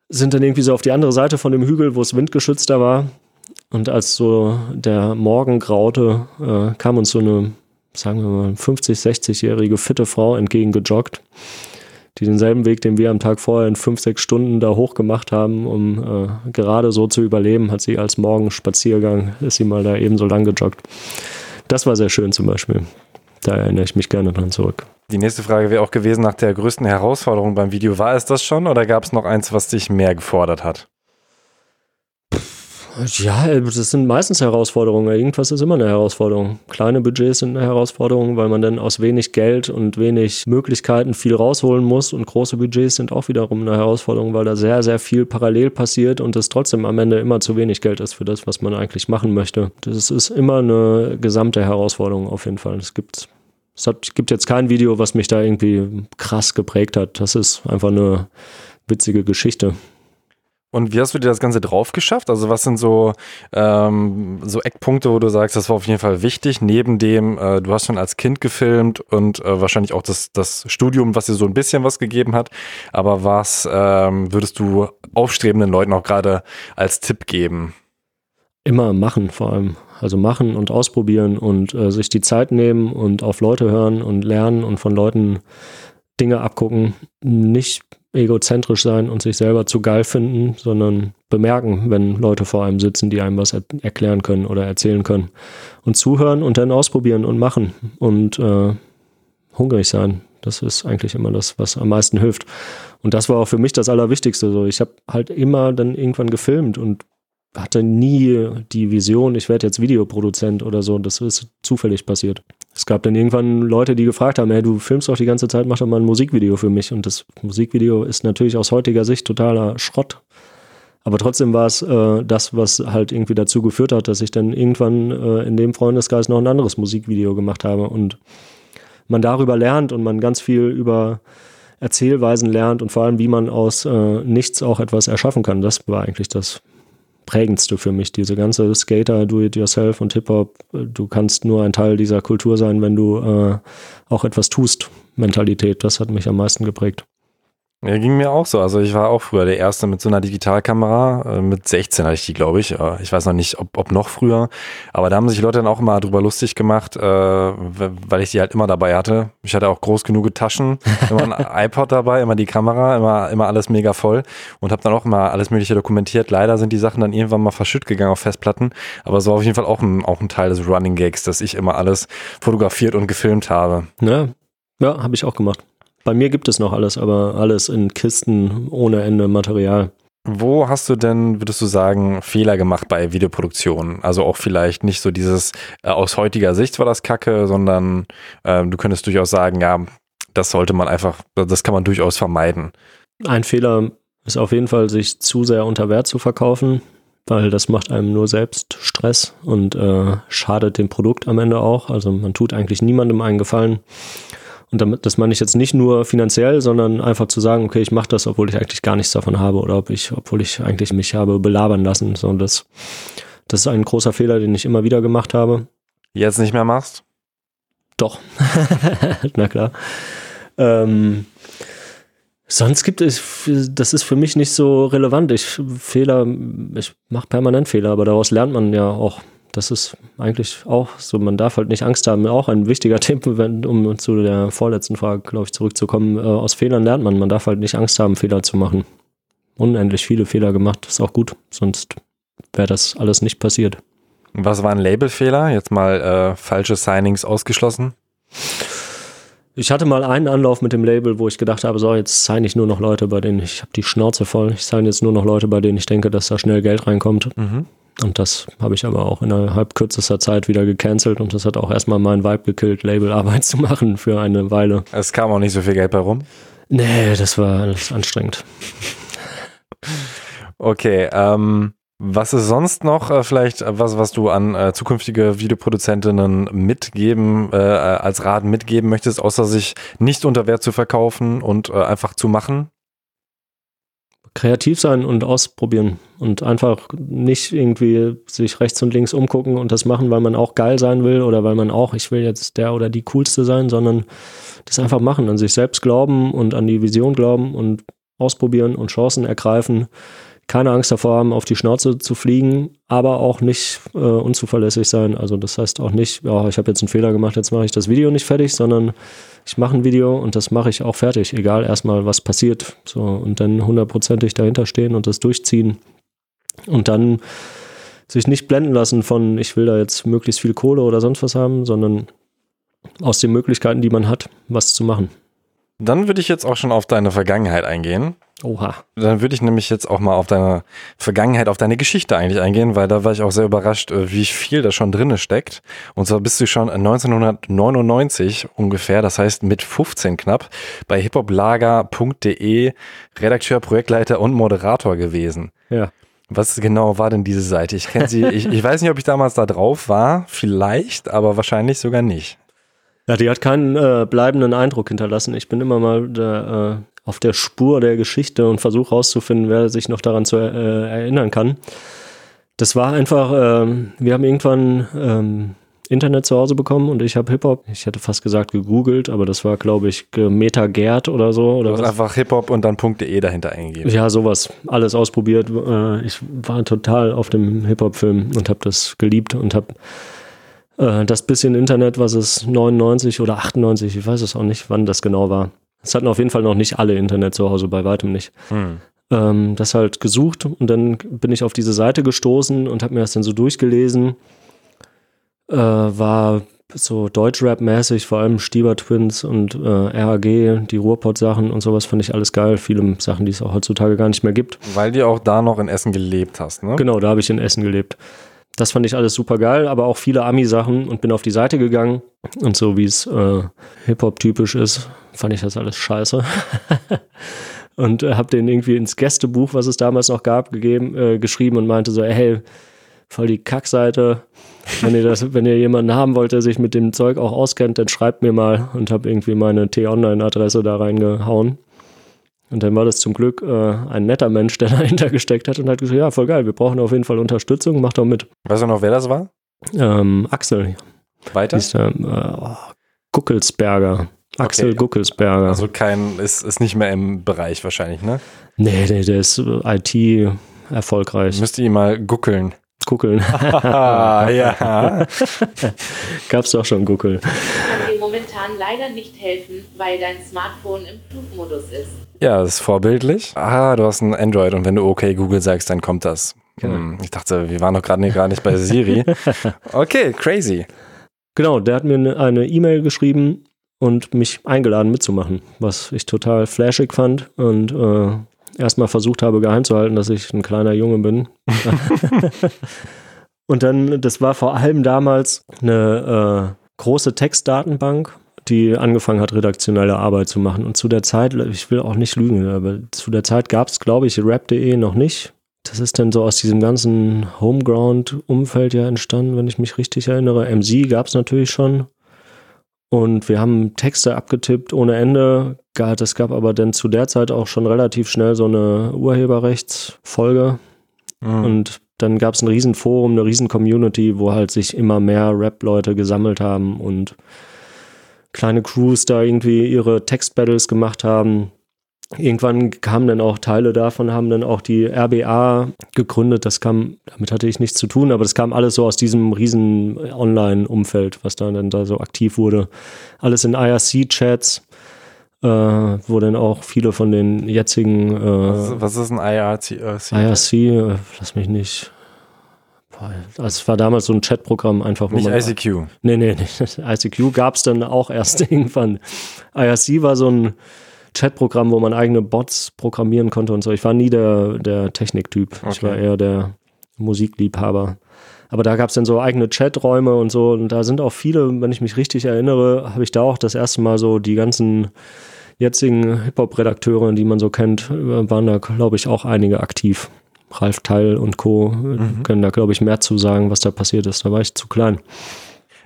Sind dann irgendwie so auf die andere Seite von dem Hügel, wo es windgeschützter war. Und als so der Morgen graute, äh, kam uns so eine, sagen wir mal, 50, 60-jährige fitte Frau entgegengejoggt, die denselben Weg, den wir am Tag vorher in fünf, sechs Stunden da hoch gemacht haben, um äh, gerade so zu überleben, hat sie als Morgenspaziergang, ist sie mal da eben so lang gejoggt. Das war sehr schön zum Beispiel. Da erinnere ich mich gerne dran zurück. Die nächste Frage wäre auch gewesen nach der größten Herausforderung beim Video. War es das schon oder gab es noch eins, was dich mehr gefordert hat? Ja, das sind meistens Herausforderungen. Irgendwas ist immer eine Herausforderung. Kleine Budgets sind eine Herausforderung, weil man dann aus wenig Geld und wenig Möglichkeiten viel rausholen muss. Und große Budgets sind auch wiederum eine Herausforderung, weil da sehr, sehr viel parallel passiert und es trotzdem am Ende immer zu wenig Geld ist für das, was man eigentlich machen möchte. Das ist immer eine gesamte Herausforderung auf jeden Fall. Es gibt, es hat, gibt jetzt kein Video, was mich da irgendwie krass geprägt hat. Das ist einfach eine witzige Geschichte. Und wie hast du dir das Ganze drauf geschafft? Also was sind so, ähm, so Eckpunkte, wo du sagst, das war auf jeden Fall wichtig, neben dem, äh, du hast schon als Kind gefilmt und äh, wahrscheinlich auch das, das Studium, was dir so ein bisschen was gegeben hat. Aber was ähm, würdest du aufstrebenden Leuten auch gerade als Tipp geben? Immer machen vor allem. Also machen und ausprobieren und äh, sich die Zeit nehmen und auf Leute hören und lernen und von Leuten Dinge abgucken. Nicht egozentrisch sein und sich selber zu geil finden, sondern bemerken, wenn Leute vor einem sitzen, die einem was er erklären können oder erzählen können. Und zuhören und dann ausprobieren und machen und äh, hungrig sein. Das ist eigentlich immer das, was am meisten hilft. Und das war auch für mich das Allerwichtigste. So, ich habe halt immer dann irgendwann gefilmt und hatte nie die Vision, ich werde jetzt Videoproduzent oder so. Das ist zufällig passiert. Es gab dann irgendwann Leute, die gefragt haben, hey, du filmst doch die ganze Zeit, mach doch mal ein Musikvideo für mich. Und das Musikvideo ist natürlich aus heutiger Sicht totaler Schrott. Aber trotzdem war es äh, das, was halt irgendwie dazu geführt hat, dass ich dann irgendwann äh, in dem Freundeskreis noch ein anderes Musikvideo gemacht habe. Und man darüber lernt und man ganz viel über Erzählweisen lernt und vor allem, wie man aus äh, nichts auch etwas erschaffen kann. Das war eigentlich das prägendste für mich. Diese ganze Skater, Do-it-yourself und Hip-Hop, du kannst nur ein Teil dieser Kultur sein, wenn du äh, auch etwas tust. Mentalität, das hat mich am meisten geprägt. Ja, ging mir auch so. Also ich war auch früher der Erste mit so einer Digitalkamera. Äh, mit 16 hatte ich die, glaube ich. Äh, ich weiß noch nicht, ob, ob noch früher. Aber da haben sich Leute dann auch immer drüber lustig gemacht, äh, weil ich die halt immer dabei hatte. Ich hatte auch groß genug Taschen, immer ein iPod dabei, immer die Kamera, immer, immer alles mega voll und habe dann auch immer alles Mögliche dokumentiert. Leider sind die Sachen dann irgendwann mal verschütt gegangen auf Festplatten. Aber es war auf jeden Fall auch ein, auch ein Teil des Running Gags, dass ich immer alles fotografiert und gefilmt habe. Ja, ja habe ich auch gemacht. Bei mir gibt es noch alles, aber alles in Kisten ohne Ende Material. Wo hast du denn, würdest du sagen, Fehler gemacht bei Videoproduktionen? Also auch vielleicht nicht so dieses äh, aus heutiger Sicht war das Kacke, sondern äh, du könntest durchaus sagen, ja, das sollte man einfach, das kann man durchaus vermeiden. Ein Fehler ist auf jeden Fall, sich zu sehr unter Wert zu verkaufen, weil das macht einem nur selbst Stress und äh, schadet dem Produkt am Ende auch. Also man tut eigentlich niemandem einen Gefallen. Und damit, das meine ich jetzt nicht nur finanziell, sondern einfach zu sagen, okay, ich mache das, obwohl ich eigentlich gar nichts davon habe oder ob ich, obwohl ich eigentlich mich habe belabern lassen. So, das, das ist ein großer Fehler, den ich immer wieder gemacht habe. Jetzt nicht mehr machst? Doch. Na klar. Ähm, sonst gibt es, das ist für mich nicht so relevant. Ich Fehler, ich mache permanent Fehler, aber daraus lernt man ja auch das ist eigentlich auch so, man darf halt nicht Angst haben. Auch ein wichtiger Tipp, um zu der vorletzten Frage, glaube ich, zurückzukommen. Äh, aus Fehlern lernt man. Man darf halt nicht Angst haben, Fehler zu machen. Unendlich viele Fehler gemacht, ist auch gut. Sonst wäre das alles nicht passiert. Was war ein Labelfehler? Jetzt mal äh, falsche Signings ausgeschlossen? Ich hatte mal einen Anlauf mit dem Label, wo ich gedacht habe, so, jetzt sign ich nur noch Leute, bei denen ich habe die Schnauze voll. Ich sign jetzt nur noch Leute, bei denen ich denke, dass da schnell Geld reinkommt. Mhm. Und das habe ich aber auch innerhalb kürzester Zeit wieder gecancelt und das hat auch erstmal meinen Vibe gekillt, Labelarbeit zu machen für eine Weile. Es kam auch nicht so viel Geld bei rum? Nee, das war alles anstrengend. Okay, ähm, was ist sonst noch äh, vielleicht was, was du an äh, zukünftige Videoproduzentinnen mitgeben, äh, als Rat mitgeben möchtest, außer sich nicht unter Wert zu verkaufen und äh, einfach zu machen? Kreativ sein und ausprobieren und einfach nicht irgendwie sich rechts und links umgucken und das machen, weil man auch geil sein will oder weil man auch, ich will jetzt der oder die coolste sein, sondern das einfach machen, an sich selbst glauben und an die Vision glauben und ausprobieren und Chancen ergreifen keine Angst davor haben, auf die Schnauze zu fliegen, aber auch nicht äh, unzuverlässig sein. Also das heißt auch nicht, ja, ich habe jetzt einen Fehler gemacht, jetzt mache ich das Video nicht fertig, sondern ich mache ein Video und das mache ich auch fertig, egal erstmal, was passiert. So, und dann hundertprozentig dahinter stehen und das durchziehen. Und dann sich nicht blenden lassen von, ich will da jetzt möglichst viel Kohle oder sonst was haben, sondern aus den Möglichkeiten, die man hat, was zu machen. Dann würde ich jetzt auch schon auf deine Vergangenheit eingehen. Oha. Dann würde ich nämlich jetzt auch mal auf deine Vergangenheit, auf deine Geschichte eigentlich eingehen, weil da war ich auch sehr überrascht, äh, wie viel da schon drinne steckt. Und zwar bist du schon 1999 ungefähr, das heißt mit 15 knapp, bei hiphoplager.de Redakteur, Projektleiter und Moderator gewesen. Ja. Was genau war denn diese Seite? Ich kenne sie, ich, ich weiß nicht, ob ich damals da drauf war, vielleicht, aber wahrscheinlich sogar nicht. Ja, die hat keinen äh, bleibenden Eindruck hinterlassen. Ich bin immer mal der, äh, auf der Spur der Geschichte und versuche herauszufinden, wer sich noch daran zu äh, erinnern kann. Das war einfach, ähm, wir haben irgendwann ähm, Internet zu Hause bekommen und ich habe Hip-Hop, ich hätte fast gesagt gegoogelt, aber das war, glaube ich, Meta Gerd oder so. Oder du hast was. einfach Hip-Hop und dann .de dahinter eingegeben. Ja, sowas. Alles ausprobiert. Äh, Ich war total auf dem Hip-Hop-Film und habe das geliebt und habe äh, das bisschen Internet, was es 99 oder 98, ich weiß es auch nicht, wann das genau war. Es hatten auf jeden Fall noch nicht alle Internet zu Hause, bei weitem nicht. Hm. Ähm, das halt gesucht und dann bin ich auf diese Seite gestoßen und habe mir das dann so durchgelesen. Äh, war so Deutschrap-mäßig, vor allem Stieber Twins und äh, RAG, die Ruhrpott-Sachen und sowas fand ich alles geil. Viele Sachen, die es auch heutzutage gar nicht mehr gibt. Weil du auch da noch in Essen gelebt hast, ne? Genau, da habe ich in Essen gelebt. Das fand ich alles super geil, aber auch viele Ami-Sachen und bin auf die Seite gegangen. Und so wie es äh, Hip-Hop-typisch ist, fand ich das alles scheiße. und äh, habe den irgendwie ins Gästebuch, was es damals noch gab, gegeben, äh, geschrieben und meinte so, hey, voll die Kackseite. Wenn ihr, das, wenn ihr jemanden haben wollt, der sich mit dem Zeug auch auskennt, dann schreibt mir mal und habe irgendwie meine T-Online-Adresse da reingehauen. Und dann war das zum Glück äh, ein netter Mensch, der dahinter gesteckt hat und hat gesagt, ja, voll geil, wir brauchen auf jeden Fall Unterstützung, macht doch mit. Weißt du noch, wer das war? Ähm, Axel, Weiter? hieß der, äh, Guckelsberger. Axel Okay. Guckelsberger. Also kein, ist, ist nicht mehr im Bereich wahrscheinlich, ne? nee, nee, der ist äh, IT erfolgreich. Müsst ihr ihn mal guckeln. Guckeln. Ja. Gab's doch schon Guckel. Momentan leider nicht helfen, weil dein Smartphone im Flugmodus ist. Ja, das ist vorbildlich. Ah, du hast ein Android und wenn du okay Google sagst, dann kommt das. Genau. Hm, ich dachte, wir waren doch gerade nicht, gerade nicht bei Siri. Okay, crazy. Genau, der hat mir eine- eine E-Mail geschrieben und mich eingeladen mitzumachen, was ich total flashig fand und äh, erstmal versucht habe geheim zu halten, dass ich ein kleiner Junge bin. und dann, das war vor allem damals eine äh, große Textdatenbank, die angefangen hat, redaktionelle Arbeit zu machen. Und zu der Zeit, ich will auch nicht lügen, aber zu der Zeit gab es, glaube ich, rap.de noch nicht. Das ist dann so aus diesem ganzen Homeground-Umfeld ja entstanden, wenn ich mich richtig erinnere. MC gab es natürlich schon. Und wir haben Texte abgetippt ohne Ende. Es gab aber dann zu der Zeit auch schon relativ schnell so eine Urheberrechtsfolge. Hm. Und dann gab es ein Riesenforum, eine Riesen-Community, wo halt sich immer mehr Rap-Leute gesammelt haben und kleine Crews da irgendwie ihre Text-Battles gemacht haben. Irgendwann kamen dann auch Teile davon, haben dann auch die RBA gegründet. Das kam, damit hatte ich nichts zu tun, aber das kam alles so aus diesem riesen Online-Umfeld, was da dann da so aktiv wurde. Alles in IRC-Chats, äh, wo dann auch viele von den jetzigen was, äh, was ist ein IRC? äh, IRC, äh, lass mich nicht. Boah, also es war damals so ein Chatprogramm einfach, wo Nicht man. ICQ. Nee, nee, nee. ICQ gab es dann auch erst irgendwann. IRC war so ein Chatprogramm, wo man eigene Bots programmieren konnte und so. Ich war nie der, der Techniktyp. Ich Okay. war eher der Musikliebhaber. Aber da gab es dann so eigene Chaträume und so. Und da sind auch viele, wenn ich mich richtig erinnere, habe ich da auch das erste Mal so die ganzen jetzigen Hip-Hop-Redakteure, die man so kennt, äh, waren da, glaube ich, auch einige aktiv. Ralf Teil und Co. äh, können da, glaube ich, mehr zu sagen, was da passiert ist. Da war ich zu klein.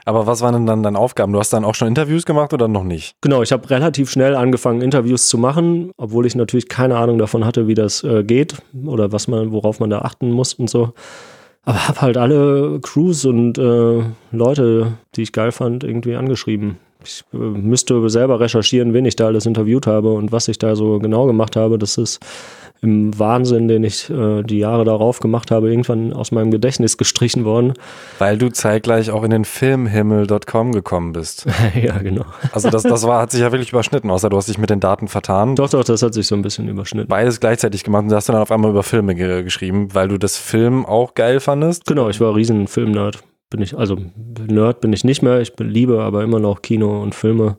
Aber was waren denn dann deine Aufgaben? Du hast dann auch schon Interviews gemacht oder noch nicht? Genau, ich habe relativ schnell angefangen, Interviews zu machen, obwohl ich natürlich keine Ahnung davon hatte, wie das äh, geht oder was man, worauf man da achten muss und so. Aber habe halt alle Crews und äh, Leute, die ich geil fand, irgendwie angeschrieben. Ich äh, müsste selber recherchieren, wen ich da alles interviewt habe und was ich da so genau gemacht habe. Das ist im Wahnsinn, den ich äh, die Jahre darauf gemacht habe, irgendwann aus meinem Gedächtnis gestrichen worden. Weil du zeitgleich auch in den Filmhimmel.com gekommen bist. ja, genau. Also das, das war, hat sich ja wirklich überschnitten, außer du hast dich mit den Daten vertan. Doch, doch, das hat sich so ein bisschen überschnitten. Beides gleichzeitig gemacht und du hast dann auf einmal über Filme ge geschrieben, weil du das Film auch geil fandest. Genau, ich war riesen Filmnerd. Bin ich, also Nerd bin ich nicht mehr, ich liebe aber immer noch Kino und Filme.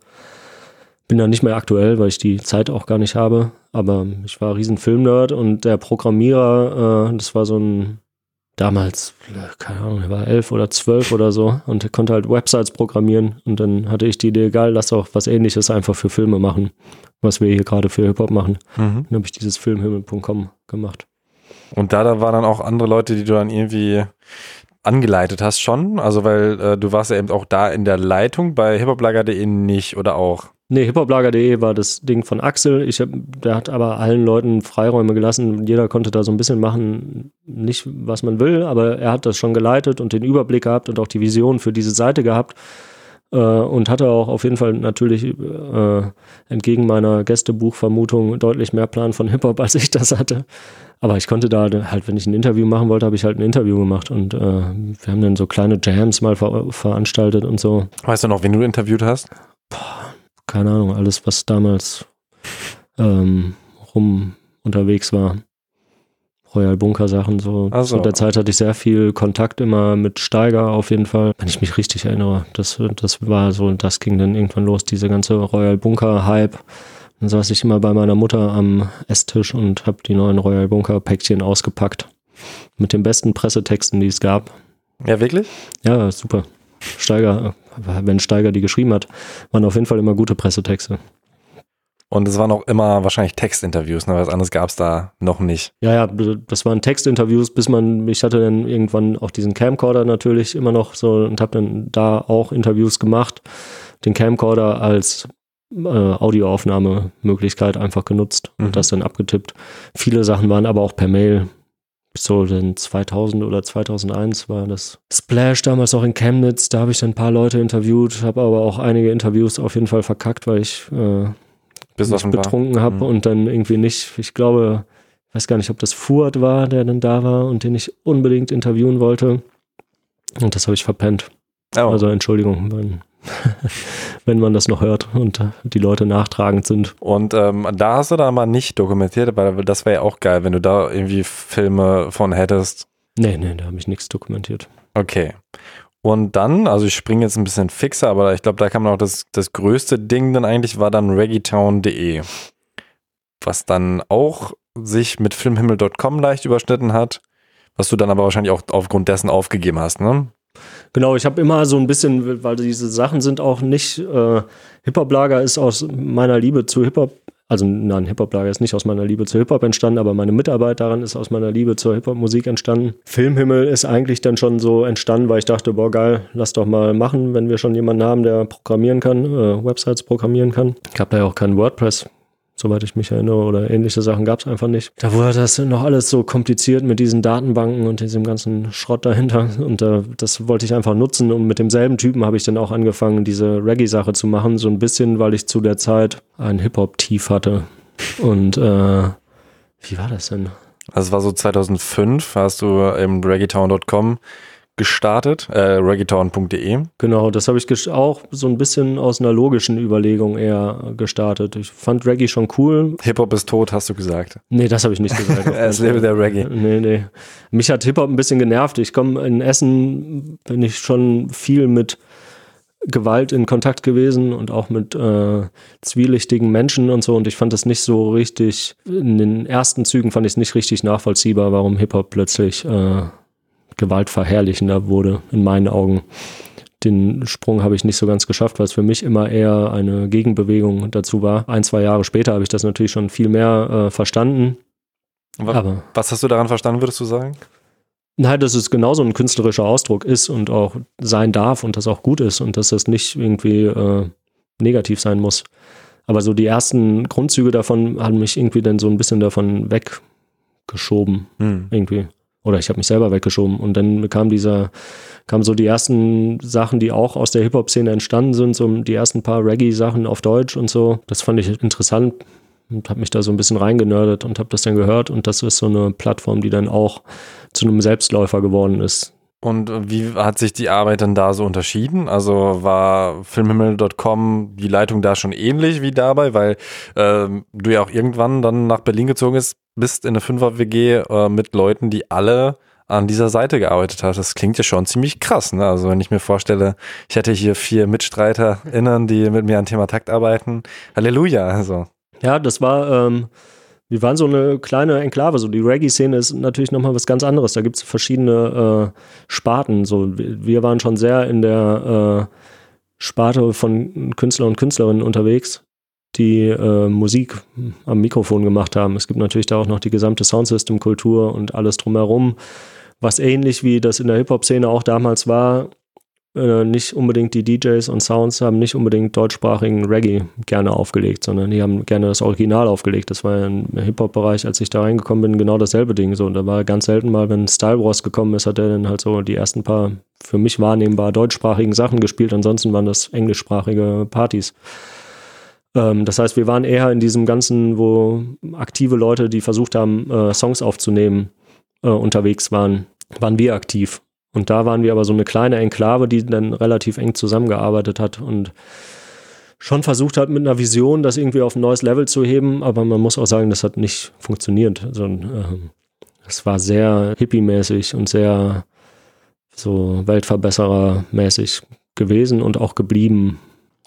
bin da nicht mehr aktuell, weil ich die Zeit auch gar nicht habe. Aber ich war riesen Filmnerd und der Programmierer, äh, das war so ein damals, keine Ahnung, er war elf oder zwölf oder so und er konnte halt Websites programmieren und dann hatte ich die Idee, egal, lass doch was ähnliches einfach für Filme machen, was wir hier gerade für Hip-Hop machen. Mhm. Dann habe ich dieses Filmhimmel.com gemacht. Und da, da waren dann auch andere Leute, die du dann irgendwie angeleitet hast schon? Also weil äh, du warst ja eben auch da in der Leitung bei hiphoplager.de nicht oder auch? Nee, hiphoplager.de war das Ding von Axel. Ich hab, der hat aber allen Leuten Freiräume gelassen. Jeder konnte da so ein bisschen machen, nicht was man will, aber er hat das schon geleitet und den Überblick gehabt und auch die Vision für diese Seite gehabt. Äh, und hatte auch auf jeden Fall natürlich äh, entgegen meiner Gästebuchvermutung deutlich mehr Plan von Hip-Hop, als ich das hatte. Aber ich konnte da halt, wenn ich ein Interview machen wollte, habe ich halt ein Interview gemacht und äh, wir haben dann so kleine Jams mal ver veranstaltet und so. Weißt du noch, wen du interviewt hast? keine Ahnung, alles, was damals ähm, rum unterwegs war. Royal Bunker Sachen, so. Ach so. Zu der Zeit hatte ich sehr viel Kontakt immer mit Steiger auf jeden Fall. Wenn ich mich richtig erinnere, das, das war so, das ging dann irgendwann los, diese ganze Royal Bunker Hype. Dann saß ich immer bei meiner Mutter am Esstisch und habe die neuen Royal Bunker Päckchen ausgepackt. Mit den besten Pressetexten, die es gab. Ja, wirklich? Ja, super. Steiger, wenn Steiger die geschrieben hat, waren auf jeden Fall immer gute Pressetexte. Und es waren auch immer wahrscheinlich Textinterviews, ne? Was anderes gab es da noch nicht. Ja, ja, das waren Textinterviews, bis man, ich hatte dann irgendwann auch diesen Camcorder natürlich immer noch so und habe dann da auch Interviews gemacht. Den Camcorder als äh, Audioaufnahmemöglichkeit einfach genutzt Mhm. und das dann abgetippt. Viele Sachen waren aber auch per Mail. So dann 2000 oder 2001 war das Splash damals auch in Chemnitz. Da habe ich dann ein paar Leute interviewt, habe aber auch einige Interviews auf jeden Fall verkackt, weil ich äh, mich betrunken habe Mhm. und dann irgendwie nicht, ich glaube, ich weiß gar nicht, ob das Fuhrt war, der dann da war und den ich unbedingt interviewen wollte. Und das habe ich verpennt. Oh. Also Entschuldigung, wenn, wenn man das noch hört und die Leute nachtragend sind. Und ähm, da hast du dann mal nicht dokumentiert, weil das wäre ja auch geil, wenn du da irgendwie Filme von hättest. Nee, nee, da habe ich nichts dokumentiert. Okay. Und dann, also ich springe jetzt ein bisschen fixer, aber ich glaube, da kam auch das, das größte Ding dann eigentlich, war dann reggaetown.de. Was dann auch sich mit filmhimmel.com leicht überschnitten hat, was du dann aber wahrscheinlich auch aufgrund dessen aufgegeben hast, ne? Genau, ich habe immer so ein bisschen, weil diese Sachen sind auch nicht, äh, Hip-Hop-Lager ist aus meiner Liebe zu Hip-Hop, also nein, Hip-Hop-Lager ist nicht aus meiner Liebe zu Hip-Hop entstanden, aber meine Mitarbeit daran ist aus meiner Liebe zur Hip-Hop-Musik entstanden. Filmhimmel ist eigentlich dann schon so entstanden, weil ich dachte, boah geil, lass doch mal machen, wenn wir schon jemanden haben, der programmieren kann, äh, Websites programmieren kann. Ich habe da ja auch kein WordPress, soweit ich mich erinnere, oder ähnliche Sachen gab es einfach nicht. Da wurde das noch alles so kompliziert mit diesen Datenbanken und diesem ganzen Schrott dahinter. Und äh, das wollte ich einfach nutzen. Und mit demselben Typen habe ich dann auch angefangen, diese Reggae-Sache zu machen. So ein bisschen, weil ich zu der Zeit ein Hip-Hop-Tief hatte. Und äh, wie war das denn? Also es war so 2005, hast du im reggaetown.com gestartet, äh, reggaetown.de. Genau, das habe ich auch so ein bisschen aus einer logischen Überlegung eher gestartet. Ich fand Reggae schon cool. Hip-Hop ist tot, hast du gesagt. Nee, das habe ich nicht gesagt. Es lebe der Reggae. Nee, nee. Mich hat Hip-Hop ein bisschen genervt. Ich komme in Essen, bin ich schon viel mit Gewalt in Kontakt gewesen und auch mit äh, zwielichtigen Menschen und so. Und ich fand das nicht so richtig, in den ersten Zügen fand ich es nicht richtig nachvollziehbar, warum Hip-Hop plötzlich äh, gewaltverherrlichender wurde, in meinen Augen. Den Sprung habe ich nicht so ganz geschafft, weil es für mich immer eher eine Gegenbewegung dazu war. Ein, zwei Jahre später habe ich das natürlich schon viel mehr äh, verstanden. Wa- Aber Was hast du daran verstanden, würdest du sagen? Nein, dass es genauso ein künstlerischer Ausdruck ist und auch sein darf und das auch gut ist und dass das nicht irgendwie äh, negativ sein muss. Aber so die ersten Grundzüge davon haben mich irgendwie dann so ein bisschen davon weggeschoben, Hm. irgendwie. Oder ich habe mich selber weggeschoben. Und dann kam dieser, kamen so die ersten Sachen, die auch aus der Hip-Hop-Szene entstanden sind, so die ersten paar Reggae-Sachen auf Deutsch und so. Das fand ich interessant und habe mich da so ein bisschen reingenördet und habe das dann gehört. Und das ist so eine Plattform, die dann auch zu einem Selbstläufer geworden ist. Und wie hat sich die Arbeit dann da so unterschieden? Also war filmhimmel.com die Leitung da schon ähnlich wie dabei, weil ähm, du ja auch irgendwann dann nach Berlin gezogen bist, bist in eine Fünfer-WG äh, mit Leuten, die alle an dieser Seite gearbeitet hat. Das klingt ja schon ziemlich krass. Ne? Also wenn ich mir vorstelle, ich hätte hier vier MitstreiterInnen, die mit mir an Thema Takt arbeiten. Halleluja. Also. Ja, das war, ähm, wir waren so eine kleine Enklave. So die Reggae-Szene ist natürlich nochmal was ganz anderes. Da gibt es verschiedene äh, Sparten. So, wir waren schon sehr in der äh, Sparte von Künstlern und Künstlerinnen unterwegs die äh, Musik am Mikrofon gemacht haben. Es gibt natürlich da auch noch die gesamte Soundsystem-Kultur und alles drumherum, was ähnlich wie das in der Hip-Hop-Szene auch damals war. Äh, nicht unbedingt die DJs und Sounds haben nicht unbedingt deutschsprachigen Reggae gerne aufgelegt, sondern die haben gerne das Original aufgelegt. Das war ja im Hip-Hop-Bereich, als ich da reingekommen bin, genau dasselbe Ding. So, und da war ganz selten mal, wenn Style Wars gekommen ist, hat er dann halt so die ersten paar für mich wahrnehmbar deutschsprachigen Sachen gespielt. Ansonsten waren das englischsprachige Partys. Ähm, das heißt, wir waren eher in diesem Ganzen, wo aktive Leute, die versucht haben, äh, Songs aufzunehmen, äh, unterwegs waren, waren wir aktiv. Und da waren wir aber so eine kleine Enklave, die dann relativ eng zusammengearbeitet hat und schon versucht hat, mit einer Vision das irgendwie auf ein neues Level zu heben. Aber man muss auch sagen, das hat nicht funktioniert. Also, es war sehr hippie-mäßig und sehr so Weltverbesserer-mäßig gewesen und auch geblieben.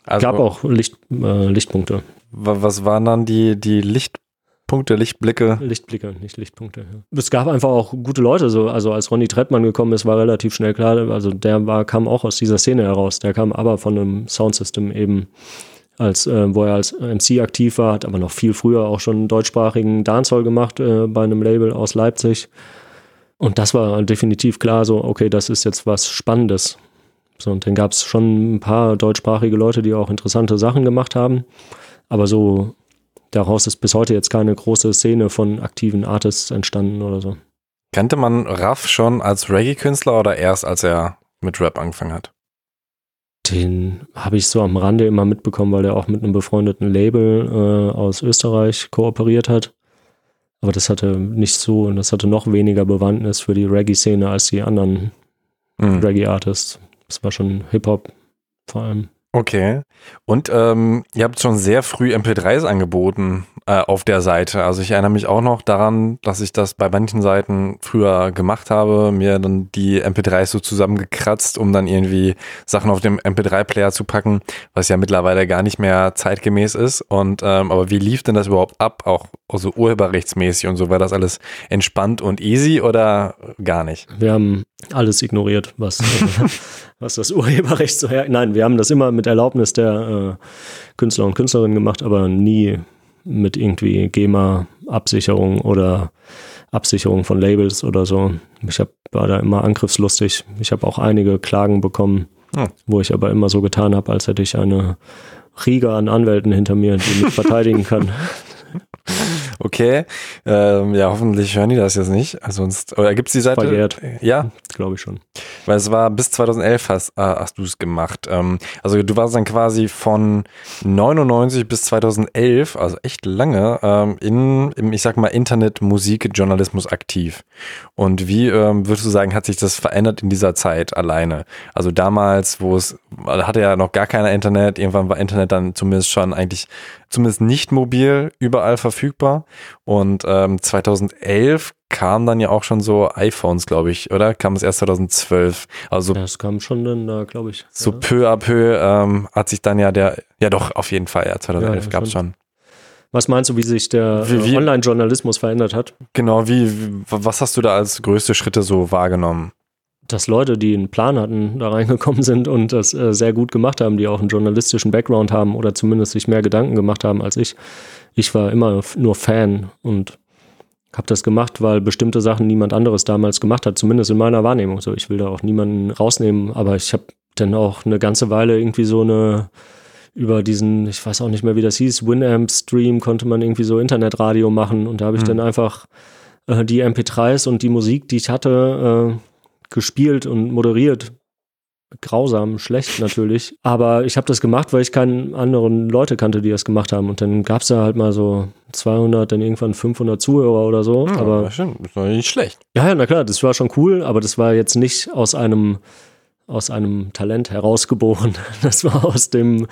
Also, gab auch Licht, äh, Lichtpunkte. Was waren dann die, die Lichtpunkte, Lichtblicke? Lichtblicke, nicht Lichtpunkte. Ja. Es gab einfach auch gute Leute. So, also als Ronny Trettmann gekommen ist, war relativ schnell klar, also der war, kam auch aus dieser Szene heraus. Der kam aber von einem Soundsystem eben, als, äh, wo er als MC aktiv war, hat aber noch viel früher auch schon einen deutschsprachigen Dancehall gemacht äh, bei einem Label aus Leipzig. Und das war definitiv klar, so, okay, das ist jetzt was Spannendes. So, und dann gab es schon ein paar deutschsprachige Leute, die auch interessante Sachen gemacht haben. Aber so, daraus ist bis heute jetzt keine große Szene von aktiven Artists entstanden oder so. Kannte man Raff schon als Reggae-Künstler oder erst als er mit Rap angefangen hat? Den habe ich so am Rande immer mitbekommen, weil er auch mit einem befreundeten Label äh, aus Österreich kooperiert hat. Aber das hatte nicht so, das hatte noch weniger Bewandtnis für die Reggae-Szene als die anderen mhm. Reggae-Artists. Das war schon Hip-Hop vor allem. Okay. Und ähm, ihr habt schon sehr früh MP3s angeboten äh, auf der Seite. Also ich erinnere mich auch noch daran, dass ich das bei manchen Seiten früher gemacht habe, mir dann die MP3s so zusammengekratzt, um dann irgendwie Sachen auf dem MP3-Player zu packen, was ja mittlerweile gar nicht mehr zeitgemäß ist. Und ähm, aber wie lief denn das überhaupt ab? Auch so urheberrechtsmäßig und so, war das alles entspannt und easy oder gar nicht? Wir haben alles ignoriert, was, was das Urheberrecht so her. Nein, wir haben das immer mit Erlaubnis der äh, Künstler und Künstlerinnen gemacht, aber nie mit irgendwie GEMA-Absicherung oder Absicherung von Labels oder so. Ich hab, war da immer angriffslustig. Ich habe auch einige Klagen bekommen, hm. wo ich aber immer so getan habe, als hätte ich eine Riege an Anwälten hinter mir, die mich verteidigen kann. Okay. Ähm, ja, hoffentlich hören die das jetzt nicht. Also sonst, oder gibt es die Seite? Verjährt. Ja. Glaube ich schon. Weil es war bis 2011 hast, äh, hast du es gemacht. Ähm, also du warst dann quasi von 99 bis 2011, also echt lange, ähm, in, im, ich sag mal, Internet, Musik, Journalismus aktiv. Und wie ähm, würdest du sagen, hat sich das verändert in dieser Zeit alleine? Also damals, wo es, hatte ja noch gar keiner Internet, irgendwann war Internet dann zumindest schon eigentlich zumindest nicht mobil überall verfügbar. Und ähm, 2011 kam dann ja auch schon so iPhones, glaube ich, oder? Kam es erst 2012. Also ja, es kam schon dann da, glaube ich. So ja. peu à peu ähm, hat sich dann ja der, ja doch, auf jeden Fall, ja, 2011 ja, gab es schon. Was meinst du, wie sich der äh, Online-Journalismus verändert hat? Genau, wie, was hast du da als größte Schritte so wahrgenommen? Dass Leute, die einen Plan hatten, da reingekommen sind und das äh, sehr gut gemacht haben, die auch einen journalistischen Background haben oder zumindest sich mehr Gedanken gemacht haben als ich. Ich war immer nur Fan und habe das gemacht, weil bestimmte Sachen niemand anderes damals gemacht hat, zumindest in meiner Wahrnehmung. So, ich will da auch niemanden rausnehmen, aber ich habe dann auch eine ganze Weile irgendwie so eine über diesen, ich weiß auch nicht mehr, wie das hieß, Winamp-Stream konnte man irgendwie so Internetradio machen und da habe ich mhm. dann einfach äh, die MP3s und die Musik, die ich hatte, äh, gespielt und moderiert. Grausam, schlecht natürlich. Aber ich habe das gemacht, weil ich keine anderen Leute kannte, die das gemacht haben. Und dann gab es da halt mal so 200, dann irgendwann 500 Zuhörer oder so. Ja, aber das war nicht schlecht. Ja, ja, na klar, das war schon cool, aber das war jetzt nicht aus einem, aus einem Talent herausgeboren. Das war aus dem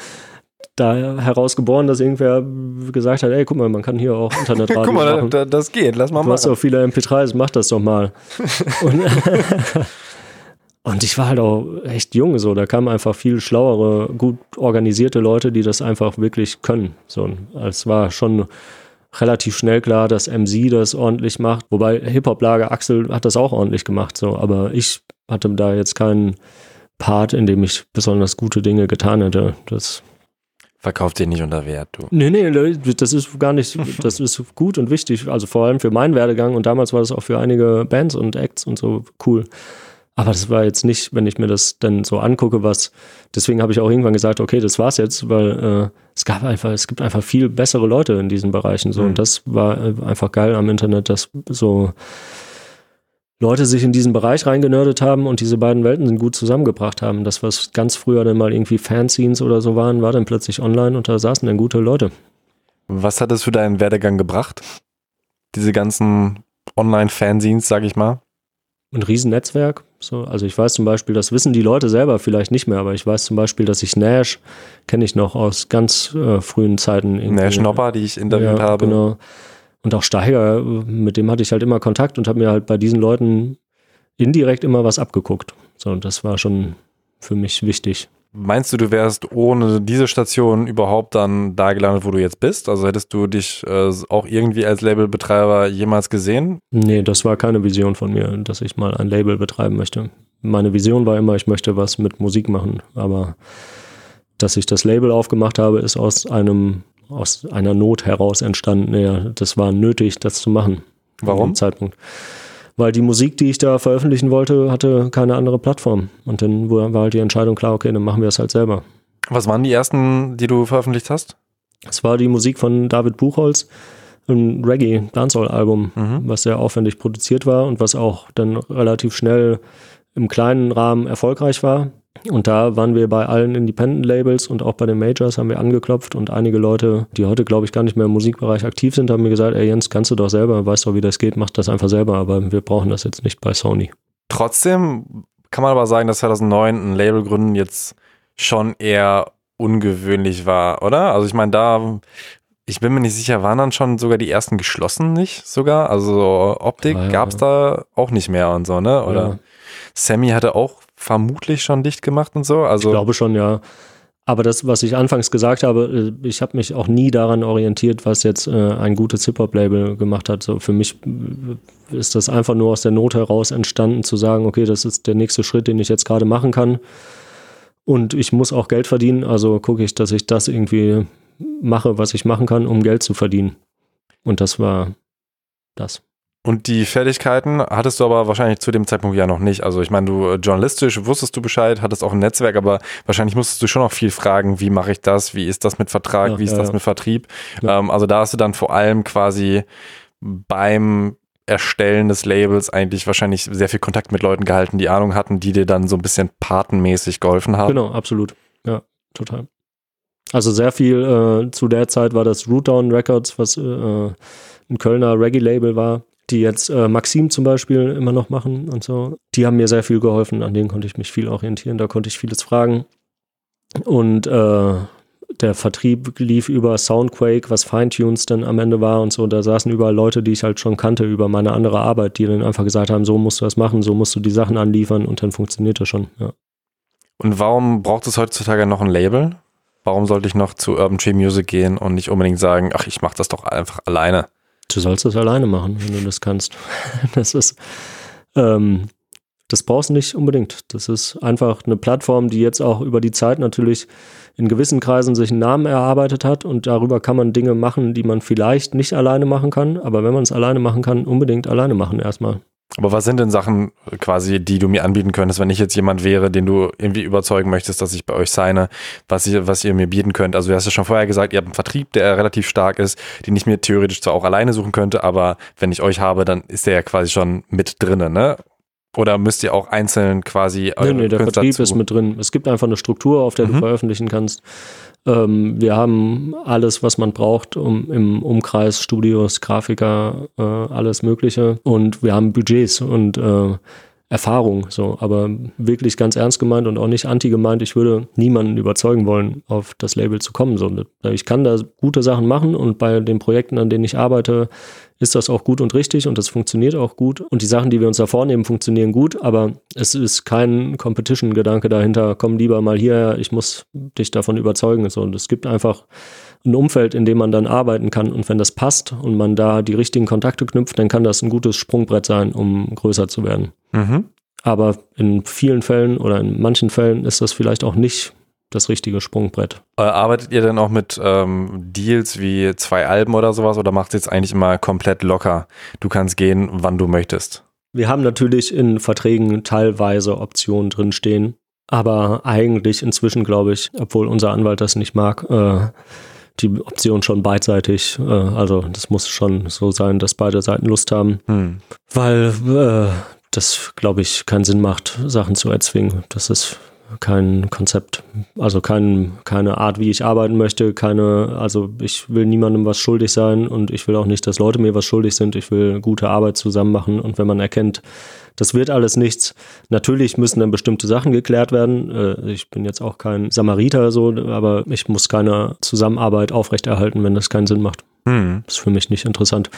da herausgeboren, dass irgendwer gesagt hat, ey, guck mal, man kann hier auch Internetradio Guck mal, machen. da, das geht, lass mal Du hast machen. auch viele MP3s, mach das doch mal. und, und ich war halt auch echt jung, so. Da kamen einfach viel schlauere, gut organisierte Leute, die das einfach wirklich können. So, es war schon relativ schnell klar, dass MC das ordentlich macht. Wobei Hip-Hop-Lager Axel hat das auch ordentlich gemacht, so. Aber ich hatte da jetzt keinen Part, in dem ich besonders gute Dinge getan hätte. Das Verkauft dir nicht unter Wert, du. Nee, nee, das ist gar nicht, das ist gut und wichtig. Also vor allem für meinen Werdegang und damals war das auch für einige Bands und Acts und so cool. Aber das war jetzt nicht, wenn ich mir das dann so angucke, was, deswegen habe ich auch irgendwann gesagt, okay, das war's jetzt, weil äh, es gab einfach, es gibt einfach viel bessere Leute in diesen Bereichen so Mhm. und das war äh, einfach geil am Internet, dass so Leute sich in diesen Bereich reingenördet haben und diese beiden Welten gut zusammengebracht haben. Das, was ganz früher dann mal irgendwie Fanscenes oder so waren, war dann plötzlich online und da saßen dann gute Leute. Was hat es für deinen Werdegang gebracht? Diese ganzen Online-Fanzines, sag ich mal. ein Riesennetzwerk. So, also ich weiß zum Beispiel, das wissen die Leute selber vielleicht nicht mehr, aber ich weiß zum Beispiel, dass ich Nash kenne ich noch aus ganz äh, frühen Zeiten. Nash Nopper, die ich interviewt ja, habe. Genau. Und auch Steiger, mit dem hatte ich halt immer Kontakt und habe mir halt bei diesen Leuten indirekt immer was abgeguckt. So, und das war schon für mich wichtig. Meinst du, du wärst ohne diese Station überhaupt dann da gelandet, wo du jetzt bist? Also hättest du dich äh, auch irgendwie als Labelbetreiber jemals gesehen? Nee, das war keine Vision von mir, dass ich mal ein Label betreiben möchte. Meine Vision war immer, ich möchte was mit Musik machen, aber dass ich das Label aufgemacht habe, ist aus einem aus einer Not heraus entstanden. Ja, das war nötig, das zu machen. Warum? Zeitpunkt. Weil die Musik, die ich da veröffentlichen wollte, hatte keine andere Plattform. Und dann war halt die Entscheidung klar, okay, dann machen wir es halt selber. Was waren die ersten, die du veröffentlicht hast? Es war die Musik von David Buchholz, ein Reggae-Dancehall-Album, Mhm. was sehr aufwendig produziert war und was auch dann relativ schnell im kleinen Rahmen erfolgreich war. Und da waren wir bei allen Independent-Labels und auch bei den Majors haben wir angeklopft und einige Leute, die heute glaube ich gar nicht mehr im Musikbereich aktiv sind, haben mir gesagt, ey Jens, kannst du doch selber, weißt doch wie das geht, mach das einfach selber, aber wir brauchen das jetzt nicht bei Sony. Trotzdem kann man aber sagen, dass 2009 ein Label gründen jetzt schon eher ungewöhnlich war, oder? Also ich meine, da, ich bin mir nicht sicher, waren dann schon sogar die ersten geschlossen nicht sogar? Also Optik Ja, ja, gab's ja. da auch nicht mehr und so, ne? Oder. Sammy hatte auch vermutlich schon dicht gemacht und so. Also Ich glaube schon, ja. Aber das, was ich anfangs gesagt habe, äh, ich habe mich auch nie daran orientiert, was jetzt äh, ein gutes Hip-Hop-Label gemacht hat. So für mich äh, ist das einfach nur aus der Not heraus entstanden, zu sagen, okay, das ist der nächste Schritt, den ich jetzt gerade machen kann. Und ich muss auch Geld verdienen, also gucke ich, dass ich das irgendwie mache, was ich machen kann, um Geld zu verdienen. Und das war das. Und die Fertigkeiten hattest du aber wahrscheinlich zu dem Zeitpunkt ja noch nicht. Also ich meine, du äh, journalistisch wusstest du Bescheid, hattest auch ein Netzwerk, aber wahrscheinlich musstest du schon noch viel fragen, wie mache ich das, wie ist das mit Vertrag, Ja, wie ist ja, das ja. mit Vertrieb. Ähm, also da hast du dann vor allem quasi beim Erstellen des Labels eigentlich wahrscheinlich sehr viel Kontakt mit Leuten gehalten, die Ahnung hatten, die dir dann so ein bisschen patenmäßig geholfen haben. Genau, absolut. Ja, total. Also sehr viel äh, zu der Zeit war das Rootdown Records, was äh, ein Kölner Reggae-Label war, die jetzt äh, Maxim zum Beispiel immer noch machen und so. Die haben mir sehr viel geholfen, an denen konnte ich mich viel orientieren, da konnte ich vieles fragen. Und äh, der Vertrieb lief über Soundquake, was Feintunes dann am Ende war und so. Da saßen überall Leute, die ich halt schon kannte über meine andere Arbeit, die dann einfach gesagt haben, so musst du das machen, so musst du die Sachen anliefern und dann funktioniert das schon. Ja. Und warum braucht es heutzutage noch ein Label? Warum sollte ich noch zu Urban Tree Music gehen und nicht unbedingt sagen, ach, ich mache das doch einfach alleine? Du sollst das alleine machen, wenn du das kannst. Das ist, ähm, das brauchst du nicht unbedingt. Das ist einfach eine Plattform, die jetzt auch über die Zeit natürlich in gewissen Kreisen sich einen Namen erarbeitet hat und darüber kann man Dinge machen, die man vielleicht nicht alleine machen kann, aber wenn man es alleine machen kann, unbedingt alleine machen erstmal. Aber was sind denn Sachen quasi, die du mir anbieten könntest, wenn ich jetzt jemand wäre, den du irgendwie überzeugen möchtest, dass ich bei euch seine, was ihr, was ihr mir bieten könnt? Also du hast ja schon vorher gesagt, ihr habt einen Vertrieb, der relativ stark ist, den ich mir theoretisch zwar auch alleine suchen könnte, aber wenn ich euch habe, dann ist der ja quasi schon mit drinnen, ne? Oder müsst ihr auch einzeln quasi Nee, nee, der Künstler Vertrieb zu- ist mit drin. Es gibt einfach eine Struktur, auf der du Mhm. veröffentlichen kannst. Ähm, wir haben alles, was man braucht, um im Umkreis, Studios, Grafiker, äh, alles Mögliche. Und wir haben Budgets. Und äh, Erfahrung, so, aber wirklich ganz ernst gemeint und auch nicht anti gemeint. Ich würde niemanden überzeugen wollen, auf das Label zu kommen. So, ich kann da gute Sachen machen und bei den Projekten, an denen ich arbeite, ist das auch gut und richtig und das funktioniert auch gut. Und die Sachen, die wir uns da vornehmen, funktionieren gut, aber es ist kein Competition-Gedanke dahinter, komm lieber mal hierher, ich muss dich davon überzeugen. So, und es gibt einfach ein Umfeld, in dem man dann arbeiten kann. Und wenn das passt und man da die richtigen Kontakte knüpft, dann kann das ein gutes Sprungbrett sein, um größer zu werden. Mhm. Aber in vielen Fällen oder in manchen Fällen ist das vielleicht auch nicht das richtige Sprungbrett. Äh, arbeitet ihr denn auch mit ähm, Deals wie zwei Alben oder sowas oder macht es jetzt eigentlich immer komplett locker? Du kannst gehen, wann du möchtest. Wir haben natürlich in Verträgen teilweise Optionen drinstehen, aber eigentlich inzwischen glaube ich, obwohl unser Anwalt das nicht mag, äh, die Option schon beidseitig. Äh, also das muss schon so sein, dass beide Seiten Lust haben, hm. weil äh, das, glaube ich, keinen Sinn macht, Sachen zu erzwingen. Das ist kein Konzept, also kein, keine Art, wie ich arbeiten möchte, keine, also ich will niemandem was schuldig sein und ich will auch nicht, dass Leute mir was schuldig sind. Ich will gute Arbeit zusammen machen und wenn man erkennt, das wird alles nichts. Natürlich müssen dann bestimmte Sachen geklärt werden. Äh, ich bin jetzt auch kein Samariter so, aber ich muss keine Zusammenarbeit aufrechterhalten, wenn das keinen Sinn macht. Hm. Das ist für mich nicht interessant.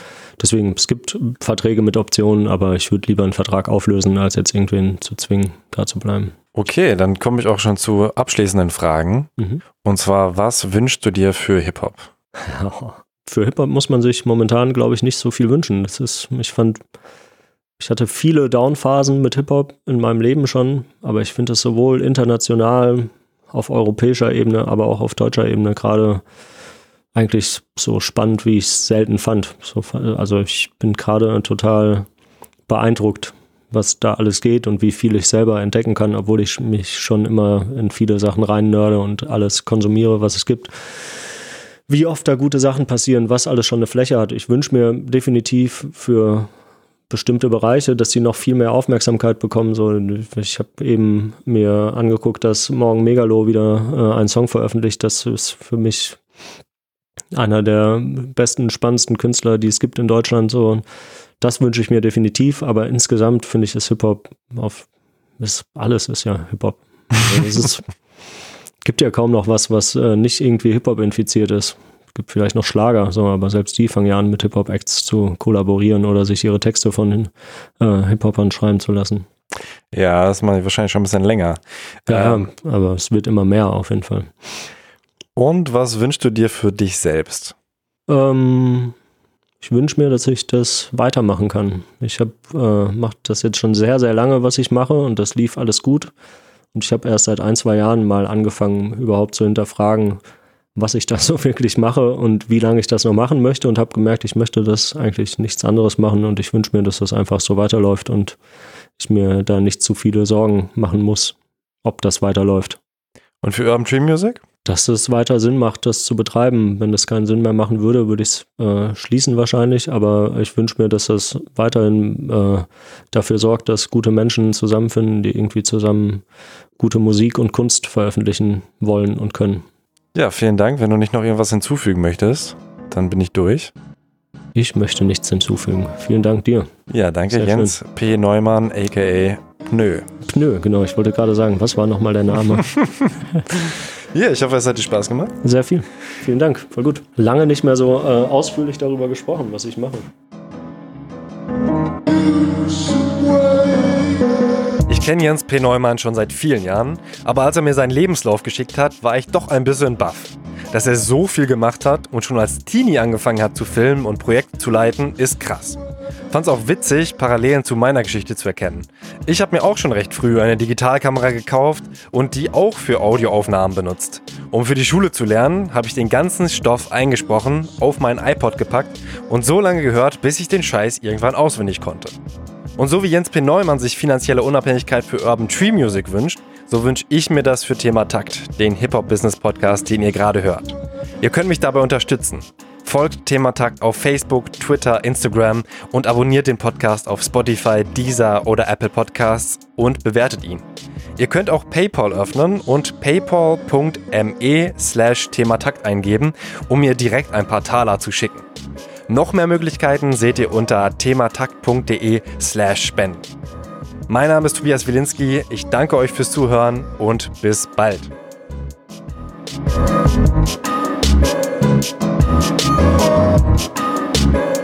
Deswegen, es gibt Verträge mit Optionen, aber ich würde lieber einen Vertrag auflösen, als jetzt irgendwen zu zwingen, da zu bleiben. Okay, dann komme ich auch schon zu abschließenden Fragen. Mhm. Und zwar, was wünschst du dir für Hip-Hop? für Hip-Hop muss man sich momentan, glaube ich, nicht so viel wünschen. Das ist, ich fand, ich hatte viele Downphasen mit Hip-Hop in meinem Leben schon, aber ich finde es sowohl international, auf europäischer Ebene, aber auch auf deutscher Ebene gerade eigentlich so spannend, wie ich es selten fand. So, also ich bin gerade total beeindruckt, was da alles geht und wie viel ich selber entdecken kann, obwohl ich mich schon immer in viele Sachen rein nörde und alles konsumiere, was es gibt. Wie oft da gute Sachen passieren, was alles schon eine Fläche hat. Ich wünsche mir definitiv für bestimmte Bereiche, dass sie noch viel mehr Aufmerksamkeit bekommen. So, ich habe eben mir angeguckt, dass morgen Megalo wieder äh, einen Song veröffentlicht. Das ist für mich einer der besten, spannendsten Künstler, die es gibt in Deutschland. So, das wünsche ich mir definitiv, aber insgesamt finde ich, dass Hip-Hop auf ist, alles ist ja Hip-Hop. Also es ist, gibt ja kaum noch was, was äh, nicht irgendwie Hip-Hop infiziert ist. Es gibt vielleicht noch Schlager, so, aber selbst die fangen ja an, mit Hip-Hop-Acts zu kollaborieren oder sich ihre Texte von äh, Hip-Hopern schreiben zu lassen. Ja, das mache ich wahrscheinlich schon ein bisschen länger. Ja, ähm, aber es wird immer mehr auf jeden Fall. Und was wünschst du dir für dich selbst? Ähm, ich wünsche mir, dass ich das weitermachen kann. Ich habe äh, mache das jetzt schon sehr, sehr lange, was ich mache und das lief alles gut. Und ich habe erst seit ein, zwei Jahren mal angefangen, überhaupt zu hinterfragen, was ich da so wirklich mache und wie lange ich das noch machen möchte und habe gemerkt, ich möchte das eigentlich nichts anderes machen und ich wünsche mir, dass das einfach so weiterläuft und ich mir da nicht zu viele Sorgen machen muss, ob das weiterläuft. Und für Urban Tree Music? Dass es weiter Sinn macht, das zu betreiben. Wenn das keinen Sinn mehr machen würde, würde ich es äh, schließen wahrscheinlich. Aber ich wünsche mir, dass das weiterhin äh, dafür sorgt, dass gute Menschen zusammenfinden, die irgendwie zusammen gute Musik und Kunst veröffentlichen wollen und können. Ja, vielen Dank. Wenn du nicht noch irgendwas hinzufügen möchtest, dann bin ich durch. Ich möchte nichts hinzufügen. Vielen Dank dir. Ja, danke Sehr Jens schön. P. Neumann, aka Pnö. Pnö, genau. Ich wollte gerade sagen, was war nochmal der Name? Ja, ich hoffe, es hat dir Spaß gemacht. Sehr viel. Vielen Dank. Voll gut. Lange nicht mehr so äh, ausführlich darüber gesprochen, was ich mache. Ich kenne Jens P. Neumann schon seit vielen Jahren, aber als er mir seinen Lebenslauf geschickt hat, war ich doch ein bisschen baff. Dass er so viel gemacht hat und schon als Teenie angefangen hat zu filmen und Projekte zu leiten, ist krass. Fand es auch witzig, Parallelen zu meiner Geschichte zu erkennen. Ich habe mir auch schon recht früh eine Digitalkamera gekauft und die auch für Audioaufnahmen benutzt. Um für die Schule zu lernen, habe ich den ganzen Stoff eingesprochen, auf meinen iPod gepackt und so lange gehört, bis ich den Scheiß irgendwann auswendig konnte. Und so wie Jens P. Neumann sich finanzielle Unabhängigkeit für Urban Tree Music wünscht, so wünsche ich mir das für Thema Takt, den Hip-Hop-Business-Podcast, den ihr gerade hört. Ihr könnt mich dabei unterstützen. Folgt Thematakt auf Facebook, Twitter, Instagram und abonniert den Podcast auf Spotify, Deezer oder Apple Podcasts und bewertet ihn. Ihr könnt auch PayPal öffnen und paypal.me slash Thematakt eingeben, um mir direkt ein paar Taler zu schicken. Noch mehr Möglichkeiten seht ihr unter thematakt.de slash spenden. Mein Name ist Tobias Wilinski. Ich danke euch fürs Zuhören und bis bald. Thank you.